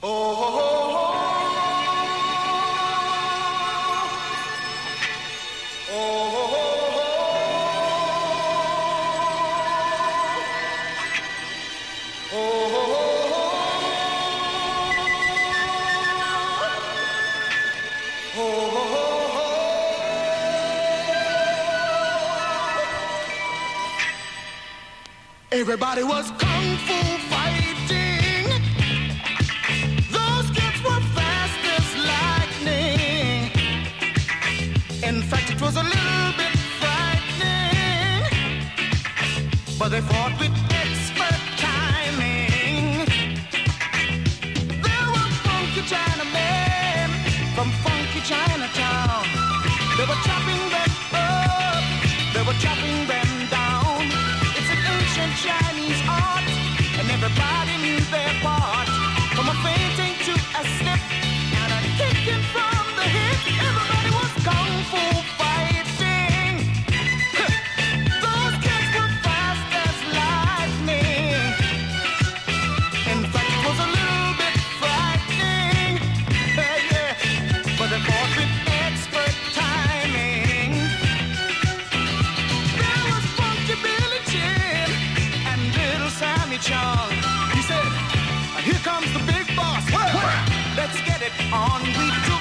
Everybody was fazer foto e on. We took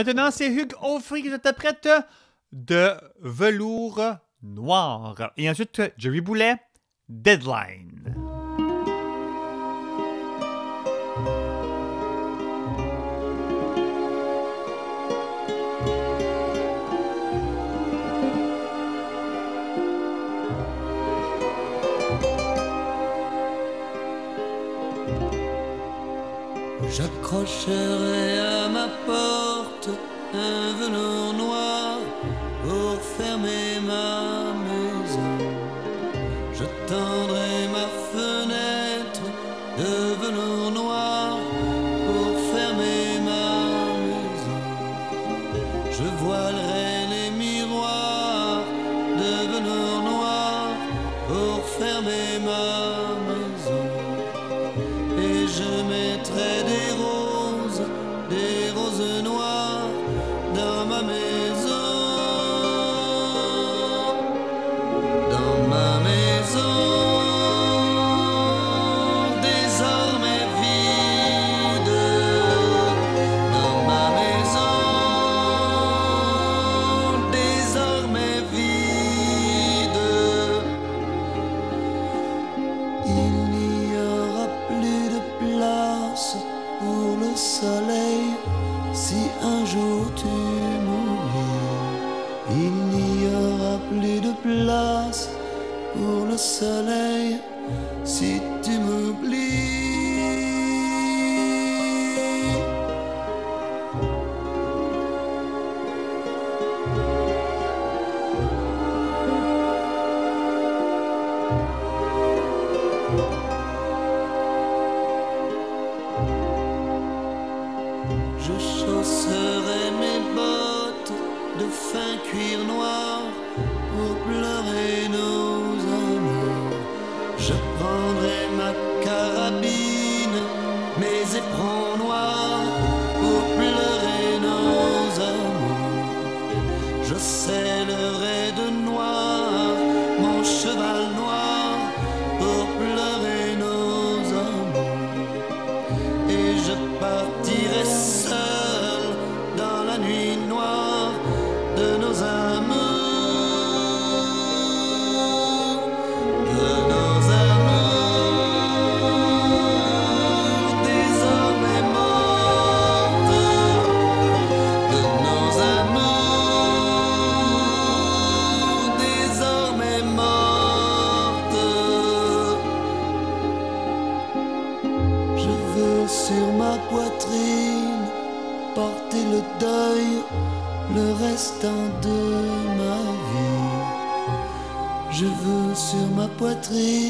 Maintenant, c'est Hugues Offrey qui interprète de velours noir. Et ensuite, Jerry Boulet, Deadline. J'accrocherai à ma porte un velours noir pour fermer ma maison. Je Please.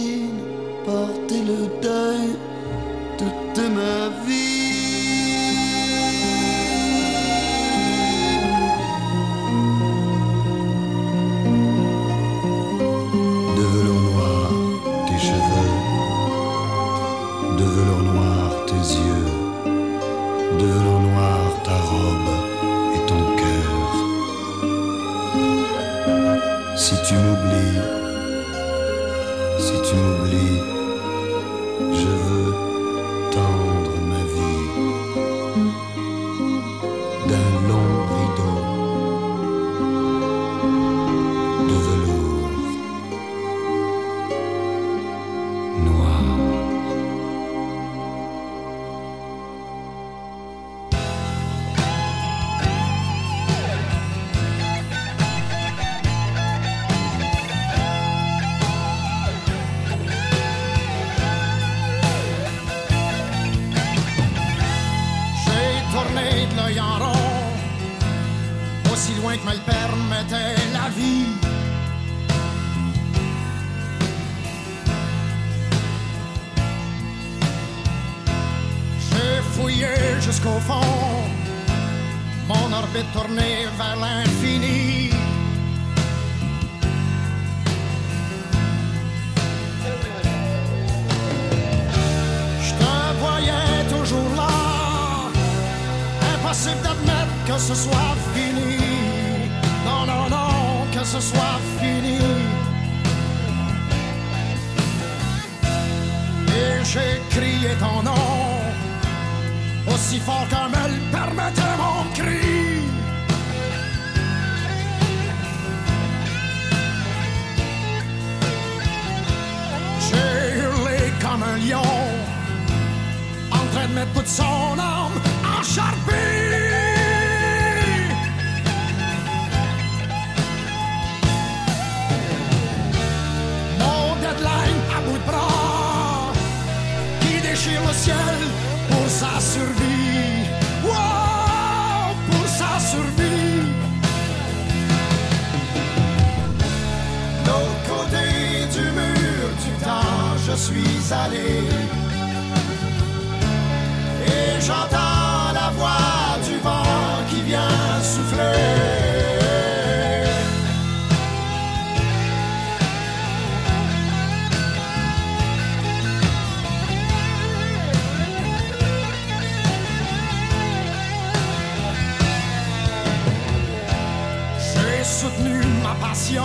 devenu ma passion.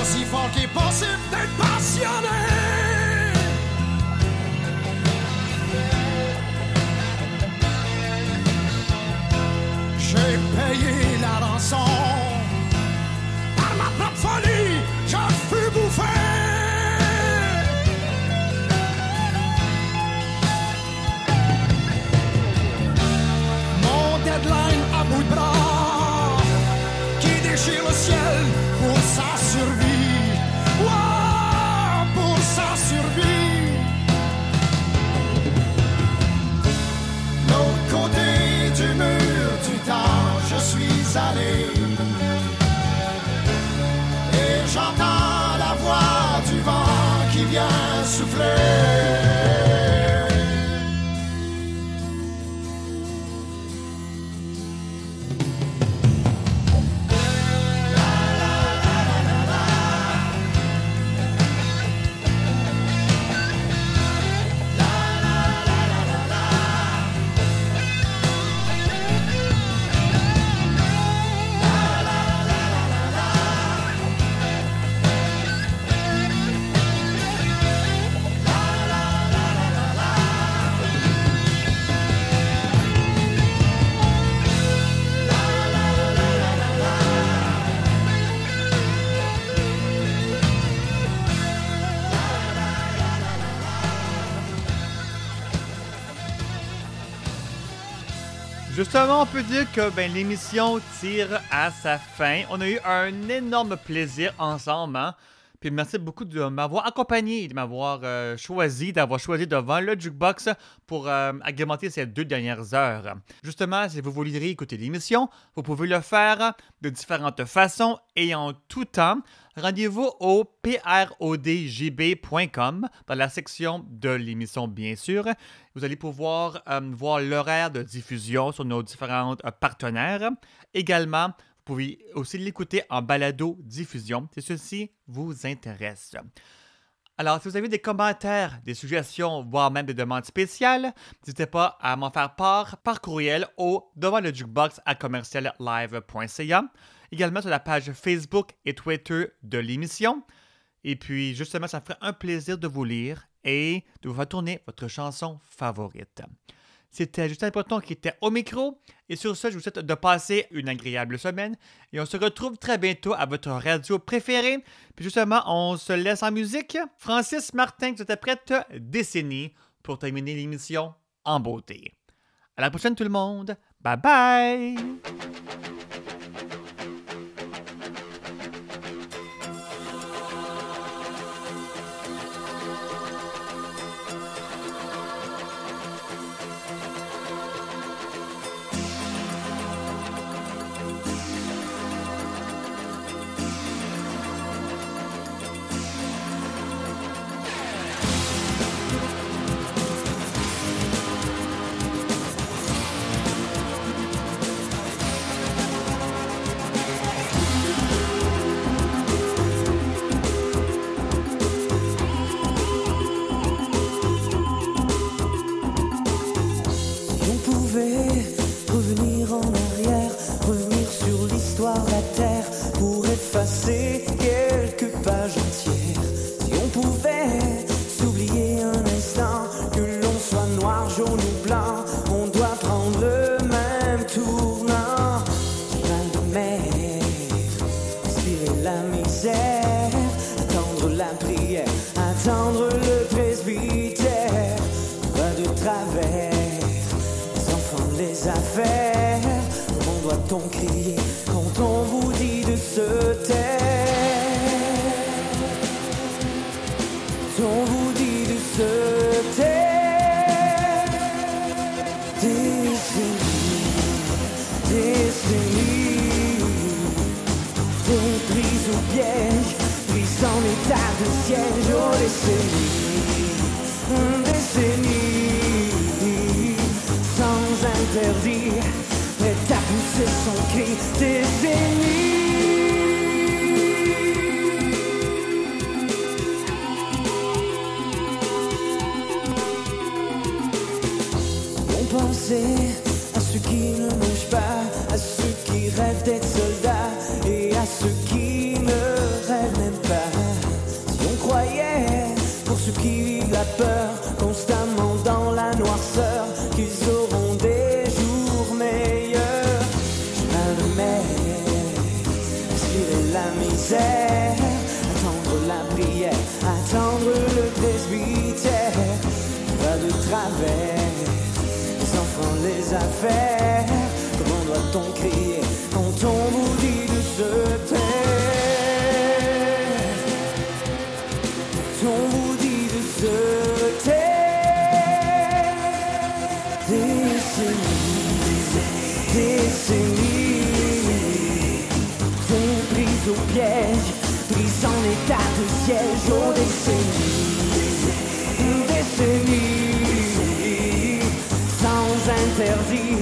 Aussi fort qu'il est possible d'être passionné. j'ai payé la rançon par ma propre folie. Et j'entends la voix du vent qui vient souffler. Justement, on peut dire que ben, l'émission tire à sa fin. On a eu un énorme plaisir ensemble. hein. Puis merci beaucoup de m'avoir accompagné, de m'avoir euh, choisi, d'avoir choisi devant le jukebox pour euh, agrémenter ces deux dernières heures. Justement, si vous voulez écouter l'émission, vous pouvez le faire de différentes façons et en tout temps. Rendez-vous au prodjb.com dans la section de l'émission, bien sûr. Vous allez pouvoir euh, voir l'horaire de diffusion sur nos différents partenaires. Également, pouvez aussi l'écouter en balado-diffusion si ceci vous intéresse. Alors, si vous avez des commentaires, des suggestions, voire même des demandes spéciales, n'hésitez pas à m'en faire part par courriel au devant le jukebox à commerciallive.ca. Également sur la page Facebook et Twitter de l'émission. Et puis, justement, ça me ferait un plaisir de vous lire et de vous faire tourner votre chanson favorite. C'était Justin Breton qui était au micro. Et sur ce, je vous souhaite de passer une agréable semaine. Et on se retrouve très bientôt à votre radio préférée. Puis justement, on se laisse en musique. Francis Martin, qui prête décennie pour terminer l'émission en beauté. À la prochaine tout le monde. Bye bye! La Terre pour effacer quelques pages entières. Si on pouvait s'oublier un instant, que l'on soit noir, jaune ou blanc, on doit prendre le même tournant. Mal de mer, respirer la misère, attendre la prière, attendre le presbytère, pas de travers les enfants, les affaires. Comment doit-on crier? Se taire. On vous dit de se taire. Décennies, décennies Des prises au piège, prises en état de siège. Oh décennies, décennies sans interdit, prête à pousser son cri, décennies. On les affaires. Comment doit-on crier quand on vous dit de se taire on vous dit de se taire Décennies, décennies Sont prises au piège, prises en état de siège, oh décennies décennies, interdit,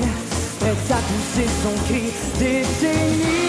prête à pousser son cri, décennies.